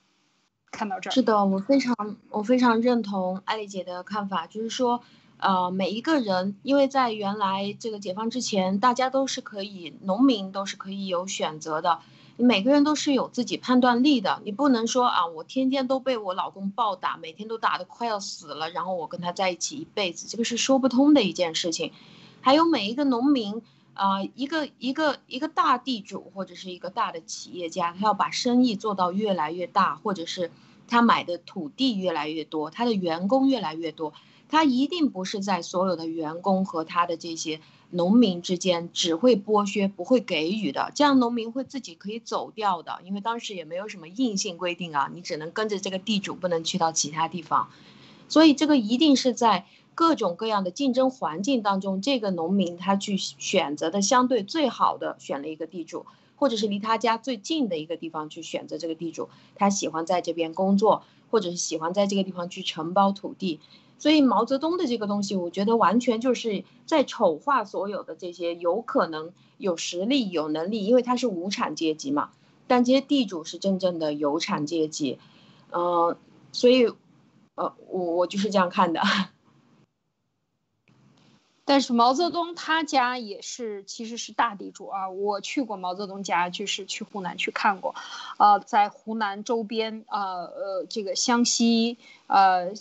看到这儿是的，我非常我非常认同艾丽姐的看法，就是说，呃，每一个人，因为在原来这个解放之前，大家都是可以，农民都是可以有选择的，你每个人都是有自己判断力的，你不能说啊，我天天都被我老公暴打，每天都打得快要死了，然后我跟他在一起一辈子，这个是说不通的一件事情。还有每一个农民，啊，一个一个一个大地主或者是一个大的企业家，他要把生意做到越来越大，或者是。他买的土地越来越多，他的员工越来越多，他一定不是在所有的员工和他的这些农民之间只会剥削不会给予的，这样农民会自己可以走掉的，因为当时也没有什么硬性规定啊，你只能跟着这个地主，不能去到其他地方，所以这个一定是在各种各样的竞争环境当中，这个农民他去选择的相对最好的选了一个地主。或者是离他家最近的一个地方去选择这个地主，他喜欢在这边工作，或者是喜欢在这个地方去承包土地。所以毛泽东的这个东西，我觉得完全就是在丑化所有的这些有可能有实力、有能力，因为他是无产阶级嘛。但这些地主是真正的有产阶级，嗯，所以，呃，我我就是这样看的。但是毛泽东他家也是，其实是大地主啊。我去过毛泽东家，就是去湖南去看过，呃，在湖南周边，呃呃，这个湘西，呃，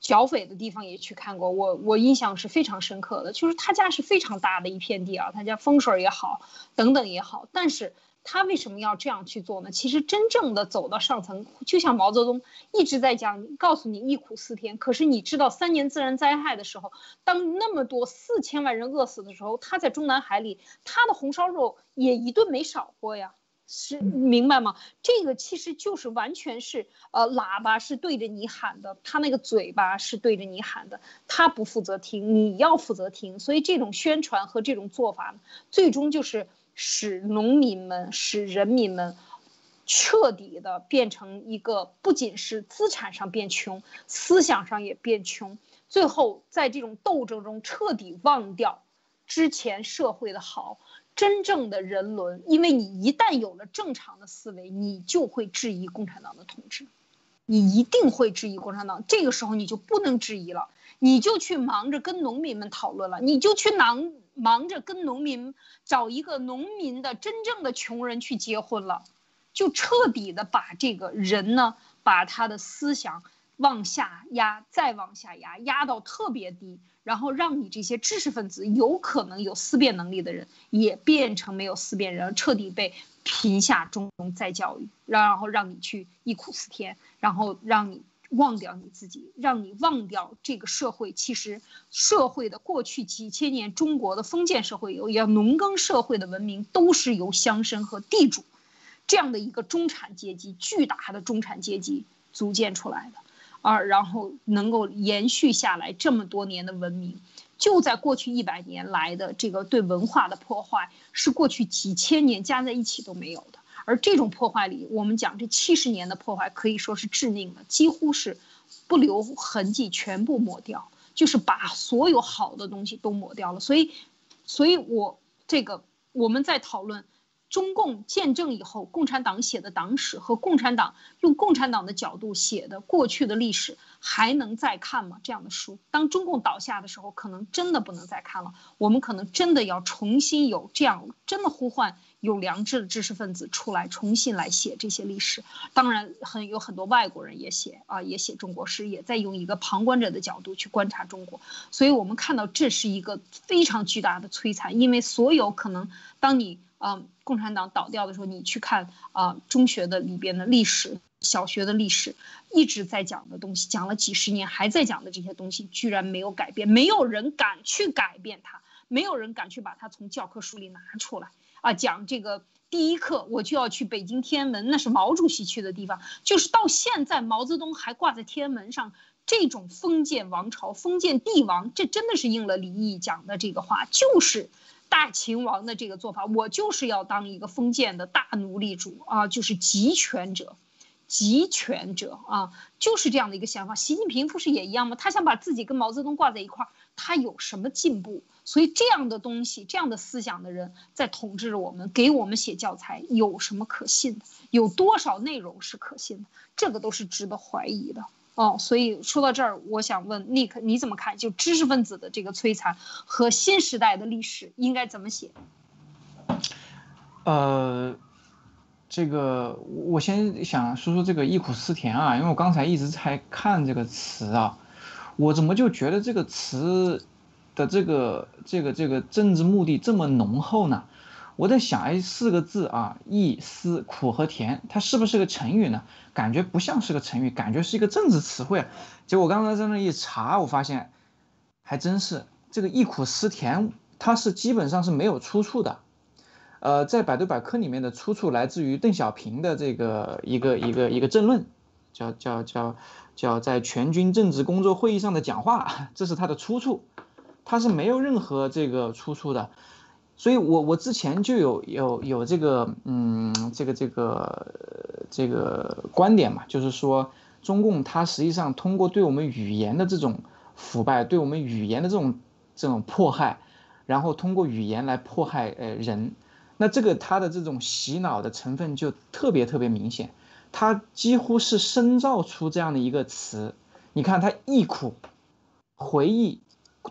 剿匪的地方也去看过。我我印象是非常深刻的，就是他家是非常大的一片地啊，他家风水也好，等等也好，但是。他为什么要这样去做呢？其实真正的走到上层，就像毛泽东一直在讲，告诉你忆苦思甜。可是你知道，三年自然灾害的时候，当那么多四千万人饿死的时候，他在中南海里，他的红烧肉也一顿没少过呀。是明白吗？这个其实就是完全是，呃，喇叭是对着你喊的，他那个嘴巴是对着你喊的，他不负责听，你要负责听。所以这种宣传和这种做法，最终就是。使农民们、使人民们彻底的变成一个，不仅是资产上变穷，思想上也变穷，最后在这种斗争中彻底忘掉之前社会的好，真正的人伦。因为你一旦有了正常的思维，你就会质疑共产党的统治，你一定会质疑共产党。这个时候你就不能质疑了，你就去忙着跟农民们讨论了，你就去忙。忙着跟农民找一个农民的真正的穷人去结婚了，就彻底的把这个人呢，把他的思想往下压，再往下压，压到特别低，然后让你这些知识分子有可能有思辨能力的人也变成没有思辨人，彻底被贫下中农再教育，然后让你去忆苦思甜，然后让你。忘掉你自己，让你忘掉这个社会。其实，社会的过去几千年，中国的封建社会有也农耕社会的文明，都是由乡绅和地主这样的一个中产阶级，巨大的中产阶级组建出来的，而然后能够延续下来这么多年的文明，就在过去一百年来的这个对文化的破坏，是过去几千年加在一起都没有的。而这种破坏里，我们讲这七十年的破坏可以说是致命的，几乎是不留痕迹，全部抹掉，就是把所有好的东西都抹掉了。所以，所以我这个我们在讨论中共建政以后，共产党写的党史和共产党用共产党的角度写的过去的历史，还能再看吗？这样的书，当中共倒下的时候，可能真的不能再看了。我们可能真的要重新有这样真的呼唤。有良知的知识分子出来重新来写这些历史，当然很有很多外国人也写啊，也写中国史，也在用一个旁观者的角度去观察中国。所以我们看到这是一个非常巨大的摧残，因为所有可能当你啊，共产党倒掉的时候，你去看啊，中学的里边的历史，小学的历史，一直在讲的东西，讲了几十年还在讲的这些东西，居然没有改变，没有人敢去改变它，没有人敢去把它从教科书里拿出来啊，讲这个。第一课我就要去北京天安门，那是毛主席去的地方。就是到现在，毛泽东还挂在天安门上，这种封建王朝、封建帝王，这真的是应了李毅讲的这个话，就是大秦王的这个做法。我就是要当一个封建的大奴隶主啊，就是集权者，集权者啊，就是这样的一个想法。习近平不是也一样吗？他想把自己跟毛泽东挂在一块儿，他有什么进步？所以这样的东西，这样的思想的人在统治着我们，给我们写教材，有什么可信的？有多少内容是可信的？这个都是值得怀疑的哦。所以说到这儿，我想问 Nick，你怎么看？就知识分子的这个摧残和新时代的历史应该怎么写？呃，这个我先想说说这个“忆苦思甜”啊，因为我刚才一直在看这个词啊，我怎么就觉得这个词？的这个这个这个政治目的这么浓厚呢？我在想，哎，四个字啊，忆思苦和甜，它是不是个成语呢？感觉不像是个成语，感觉是一个政治词汇。结果我刚才在那一查，我发现还真是这个忆苦思甜，它是基本上是没有出处的。呃，在百度百科里面的出处来自于邓小平的这个一个一个一个政论，叫叫叫叫在全军政治工作会议上的讲话，这是他的出处。它是没有任何这个出处的，所以我我之前就有有有这个嗯这个这个这个观点嘛，就是说中共它实际上通过对我们语言的这种腐败，对我们语言的这种这种迫害，然后通过语言来迫害呃人，那这个它的这种洗脑的成分就特别特别明显，它几乎是深造出这样的一个词，你看他忆苦，回忆。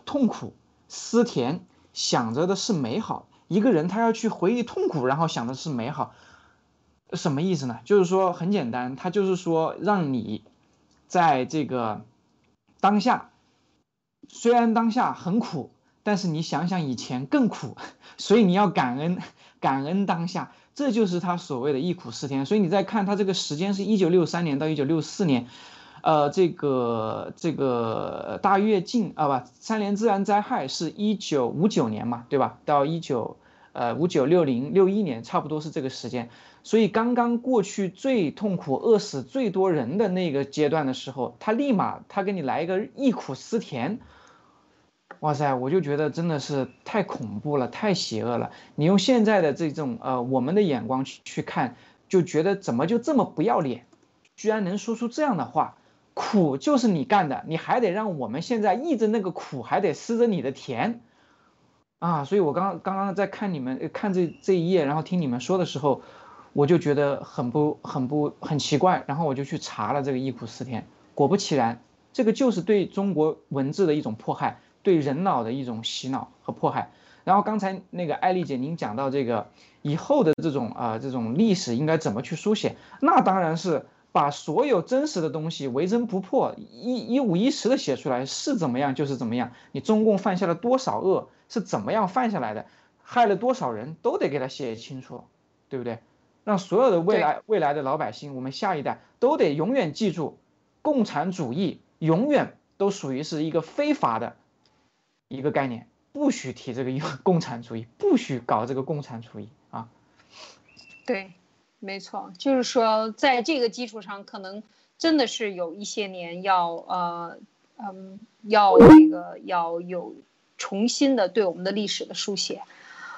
痛苦、思甜，想着的是美好。一个人他要去回忆痛苦，然后想的是美好，什么意思呢？就是说很简单，他就是说让你在这个当下，虽然当下很苦，但是你想想以前更苦，所以你要感恩，感恩当下，这就是他所谓的忆苦思甜。所以你再看他这个时间是一九六三年到一九六四年。呃，这个这个大跃进啊，不，三年自然灾害是一九五九年嘛，对吧？到一九呃五九六零六一年，差不多是这个时间。所以刚刚过去最痛苦、饿死最多人的那个阶段的时候，他立马他给你来一个忆苦思甜，哇塞，我就觉得真的是太恐怖了，太邪恶了。你用现在的这种呃我们的眼光去去看，就觉得怎么就这么不要脸，居然能说出这样的话。苦就是你干的，你还得让我们现在忆着那个苦，还得思着你的甜，啊！所以我刚刚刚在看你们看这这一页，然后听你们说的时候，我就觉得很不很不很奇怪，然后我就去查了这个忆苦思甜，果不其然，这个就是对中国文字的一种迫害，对人脑的一种洗脑和迫害。然后刚才那个艾丽姐您讲到这个以后的这种啊这种历史应该怎么去书写，那当然是。把所有真实的东西为真不破，一一五一十的写出来是怎么样就是怎么样。你中共犯下了多少恶，是怎么样犯下来的，害了多少人都得给他写清楚，对不对？让所有的未来未来的老百姓，我们下一代都得永远记住，共产主义永远都属于是一个非法的一个概念，不许提这个共产主义，不许搞这个共产主义啊。对。没错，就是说，在这个基础上，可能真的是有一些年要呃嗯要这个要有重新的对我们的历史的书写。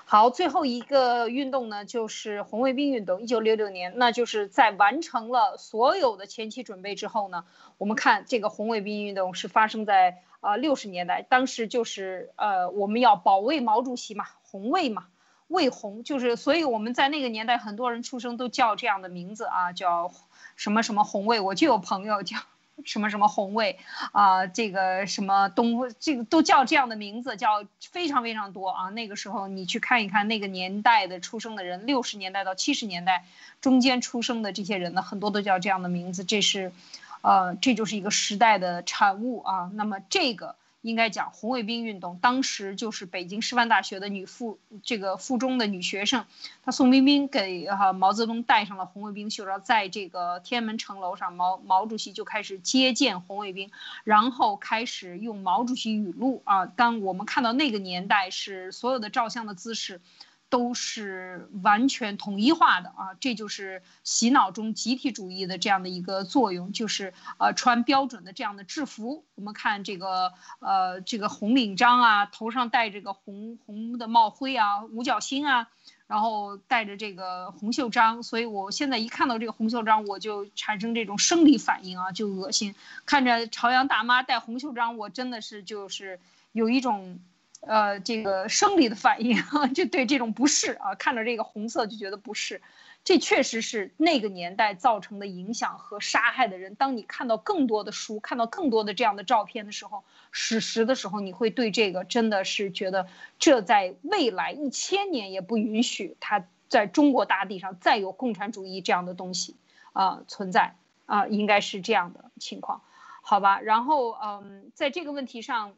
好，最后一个运动呢，就是红卫兵运动，一九六六年，那就是在完成了所有的前期准备之后呢，我们看这个红卫兵运动是发生在啊六十年代，当时就是呃我们要保卫毛主席嘛，红卫嘛。卫红就是，所以我们在那个年代，很多人出生都叫这样的名字啊，叫什么什么红卫。我就有朋友叫 什么什么红卫啊，这个什么东，这个都叫这样的名字，叫非常非常多啊。那个时候你去看一看那个年代的出生的人，六十年代到七十年代中间出生的这些人呢，很多都叫这样的名字。这是，呃，这就是一个时代的产物啊。那么这个。应该讲红卫兵运动，当时就是北京师范大学的女附这个附中的女学生，她宋冰冰给哈毛泽东戴上了红卫兵袖章，在这个天安门城楼上，毛毛主席就开始接见红卫兵，然后开始用毛主席语录啊。当我们看到那个年代是所有的照相的姿势。都是完全统一化的啊，这就是洗脑中集体主义的这样的一个作用，就是呃穿标准的这样的制服。我们看这个呃这个红领章啊，头上戴这个红红的帽徽啊，五角星啊，然后戴着这个红袖章。所以我现在一看到这个红袖章，我就产生这种生理反应啊，就恶心。看着朝阳大妈戴红袖章，我真的是就是有一种。呃，这个生理的反应 就对这种不适啊，看着这个红色就觉得不适，这确实是那个年代造成的影响和杀害的人。当你看到更多的书，看到更多的这样的照片的时候，史实的时候，你会对这个真的是觉得，这在未来一千年也不允许它在中国大地上再有共产主义这样的东西啊存在啊，应该是这样的情况，好吧？然后嗯，在这个问题上。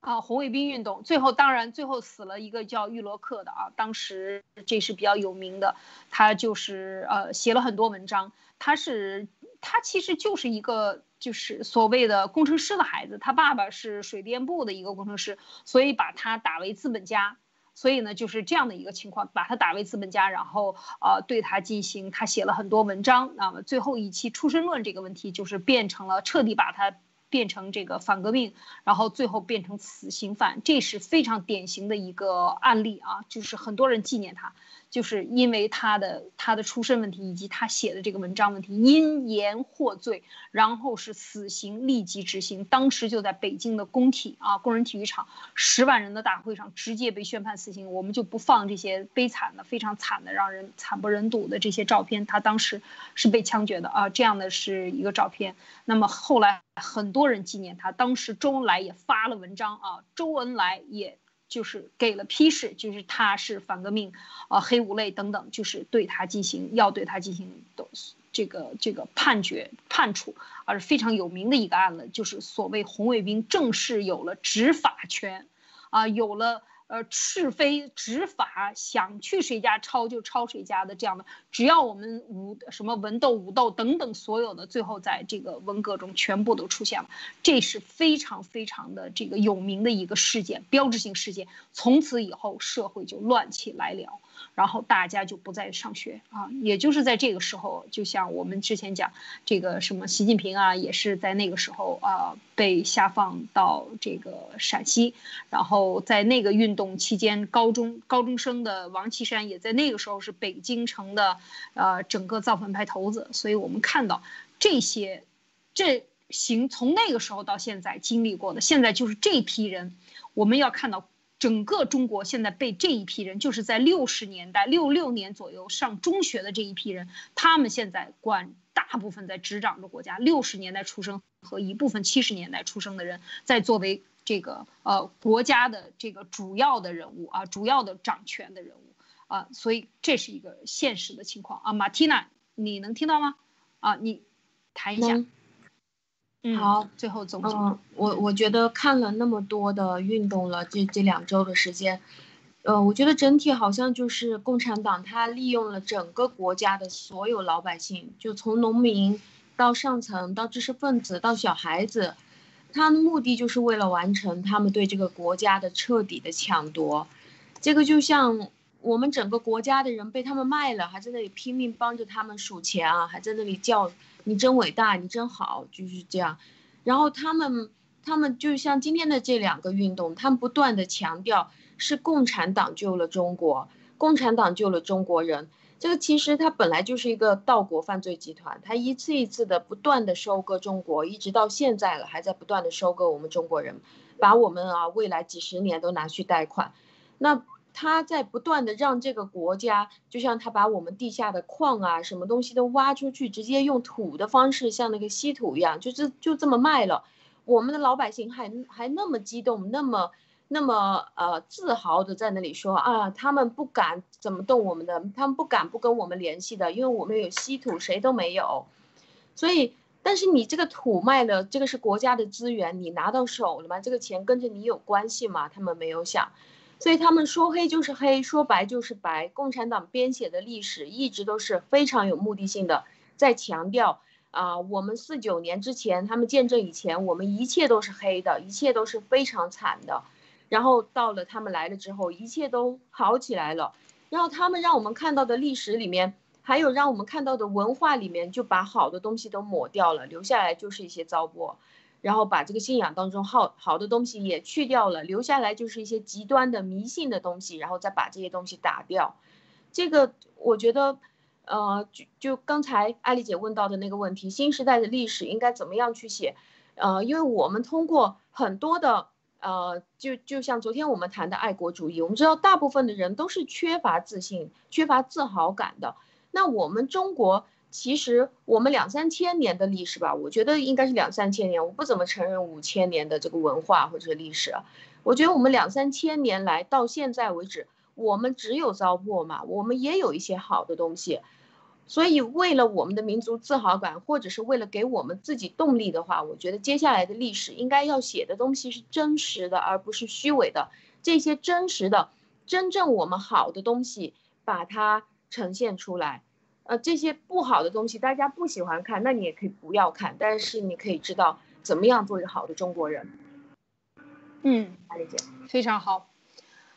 啊，红卫兵运动最后当然最后死了一个叫玉罗克的啊，当时这是比较有名的，他就是呃写了很多文章，他是他其实就是一个就是所谓的工程师的孩子，他爸爸是水电部的一个工程师，所以把他打为资本家，所以呢就是这样的一个情况，把他打为资本家，然后呃对他进行他写了很多文章，那么最后一期出身论这个问题就是变成了彻底把他。变成这个反革命，然后最后变成死刑犯，这是非常典型的一个案例啊，就是很多人纪念他。就是因为他的他的出身问题，以及他写的这个文章问题，因言获罪，然后是死刑立即执行。当时就在北京的工体啊，工人体育场，十万人的大会上，直接被宣判死刑。我们就不放这些悲惨的、非常惨的、让人惨不忍睹的这些照片。他当时是被枪决的啊，这样的是一个照片。那么后来很多人纪念他，当时周恩来也发了文章啊，周恩来也。就是给了批示，就是他是反革命，啊，黑五类等等，就是对他进行要对他进行的这个这个判决判处，而是非常有名的一个案子，就是所谓红卫兵正式有了执法权，啊，有了。呃，是非执法，想去谁家抄就抄谁家的这样的，只要我们武什么文斗武斗等等所有的，最后在这个文革中全部都出现了，这是非常非常的这个有名的一个事件，标志性事件。从此以后，社会就乱起来了。然后大家就不再上学啊，也就是在这个时候，就像我们之前讲这个什么习近平啊，也是在那个时候啊被下放到这个陕西，然后在那个运动期间，高中高中生的王岐山也在那个时候是北京城的呃整个造反派头子，所以我们看到这些这行从那个时候到现在经历过的，现在就是这批人，我们要看到。整个中国现在被这一批人，就是在六十年代六六年左右上中学的这一批人，他们现在管大部分在执掌着国家。六十年代出生和一部分七十年代出生的人，在作为这个呃国家的这个主要的人物啊，主要的掌权的人物啊，所以这是一个现实的情况啊。马蒂娜，你能听到吗？啊，你谈一下。好，最后总结。嗯，我我觉得看了那么多的运动了，这这两周的时间，呃，我觉得整体好像就是共产党他利用了整个国家的所有老百姓，就从农民到上层到知识分子到小孩子，他的目的就是为了完成他们对这个国家的彻底的抢夺。这个就像我们整个国家的人被他们卖了，还在那里拼命帮着他们数钱啊，还在那里叫。你真伟大，你真好，就是这样。然后他们，他们就像今天的这两个运动，他们不断的强调是共产党救了中国，共产党救了中国人。这个其实它本来就是一个盗国犯罪集团，它一次一次的不断的收割中国，一直到现在了，还在不断的收割我们中国人，把我们啊未来几十年都拿去贷款。那。他在不断的让这个国家，就像他把我们地下的矿啊，什么东西都挖出去，直接用土的方式，像那个稀土一样，就是就这么卖了。我们的老百姓还还那么激动，那么那么呃自豪的在那里说啊，他们不敢怎么动我们的，他们不敢不跟我们联系的，因为我们有稀土，谁都没有。所以但是你这个土卖了，这个是国家的资源，你拿到手了吗？这个钱跟着你有关系吗？他们没有想，所以他们说黑就是黑，说白就是白。共产党编写的历史一直都是非常有目的性的，在强调啊，我们四九年之前，他们见证以前，我们一切都是黑的，一切都是非常惨的。然后到了他们来了之后，一切都好起来了。然后他们让我们看到的历史里面。还有让我们看到的文化里面，就把好的东西都抹掉了，留下来就是一些糟粕，然后把这个信仰当中好好的东西也去掉了，留下来就是一些极端的迷信的东西，然后再把这些东西打掉。这个我觉得，呃，就就刚才艾丽姐问到的那个问题，新时代的历史应该怎么样去写？呃，因为我们通过很多的，呃，就就像昨天我们谈的爱国主义，我们知道大部分的人都是缺乏自信、缺乏自豪感的。那我们中国其实我们两三千年的历史吧，我觉得应该是两三千年，我不怎么承认五千年的这个文化或者历史。我觉得我们两三千年来到现在为止，我们只有糟粕嘛，我们也有一些好的东西。所以为了我们的民族自豪感，或者是为了给我们自己动力的话，我觉得接下来的历史应该要写的东西是真实的，而不是虚伪的。这些真实的、真正我们好的东西，把它。呈现出来，呃，这些不好的东西大家不喜欢看，那你也可以不要看，但是你可以知道怎么样做一个好的中国人。嗯，理解，非常好。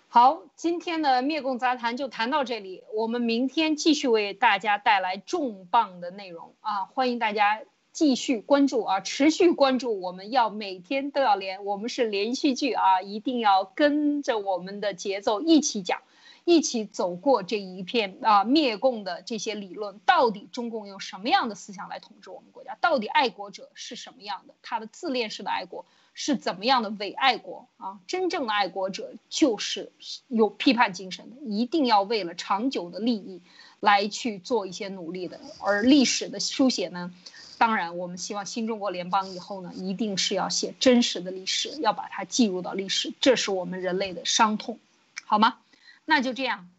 好，今天的灭共杂谈就谈到这里，我们明天继续为大家带来重磅的内容啊！欢迎大家继续关注啊，持续关注，我们要每天都要连，我们是连续剧啊，一定要跟着我们的节奏一起讲。一起走过这一片啊灭共的这些理论，到底中共用什么样的思想来统治我们国家？到底爱国者是什么样的？他的自恋式的爱国是怎么样的伪爱国啊？真正的爱国者就是有批判精神的，一定要为了长久的利益来去做一些努力的。而历史的书写呢，当然我们希望新中国联邦以后呢，一定是要写真实的历史，要把它记入到历史，这是我们人类的伤痛，好吗？那就这样，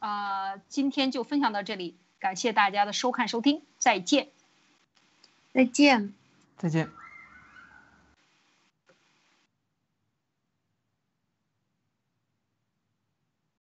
呃，今天就分享到这里，感谢大家的收看收听，再见，再见，再见。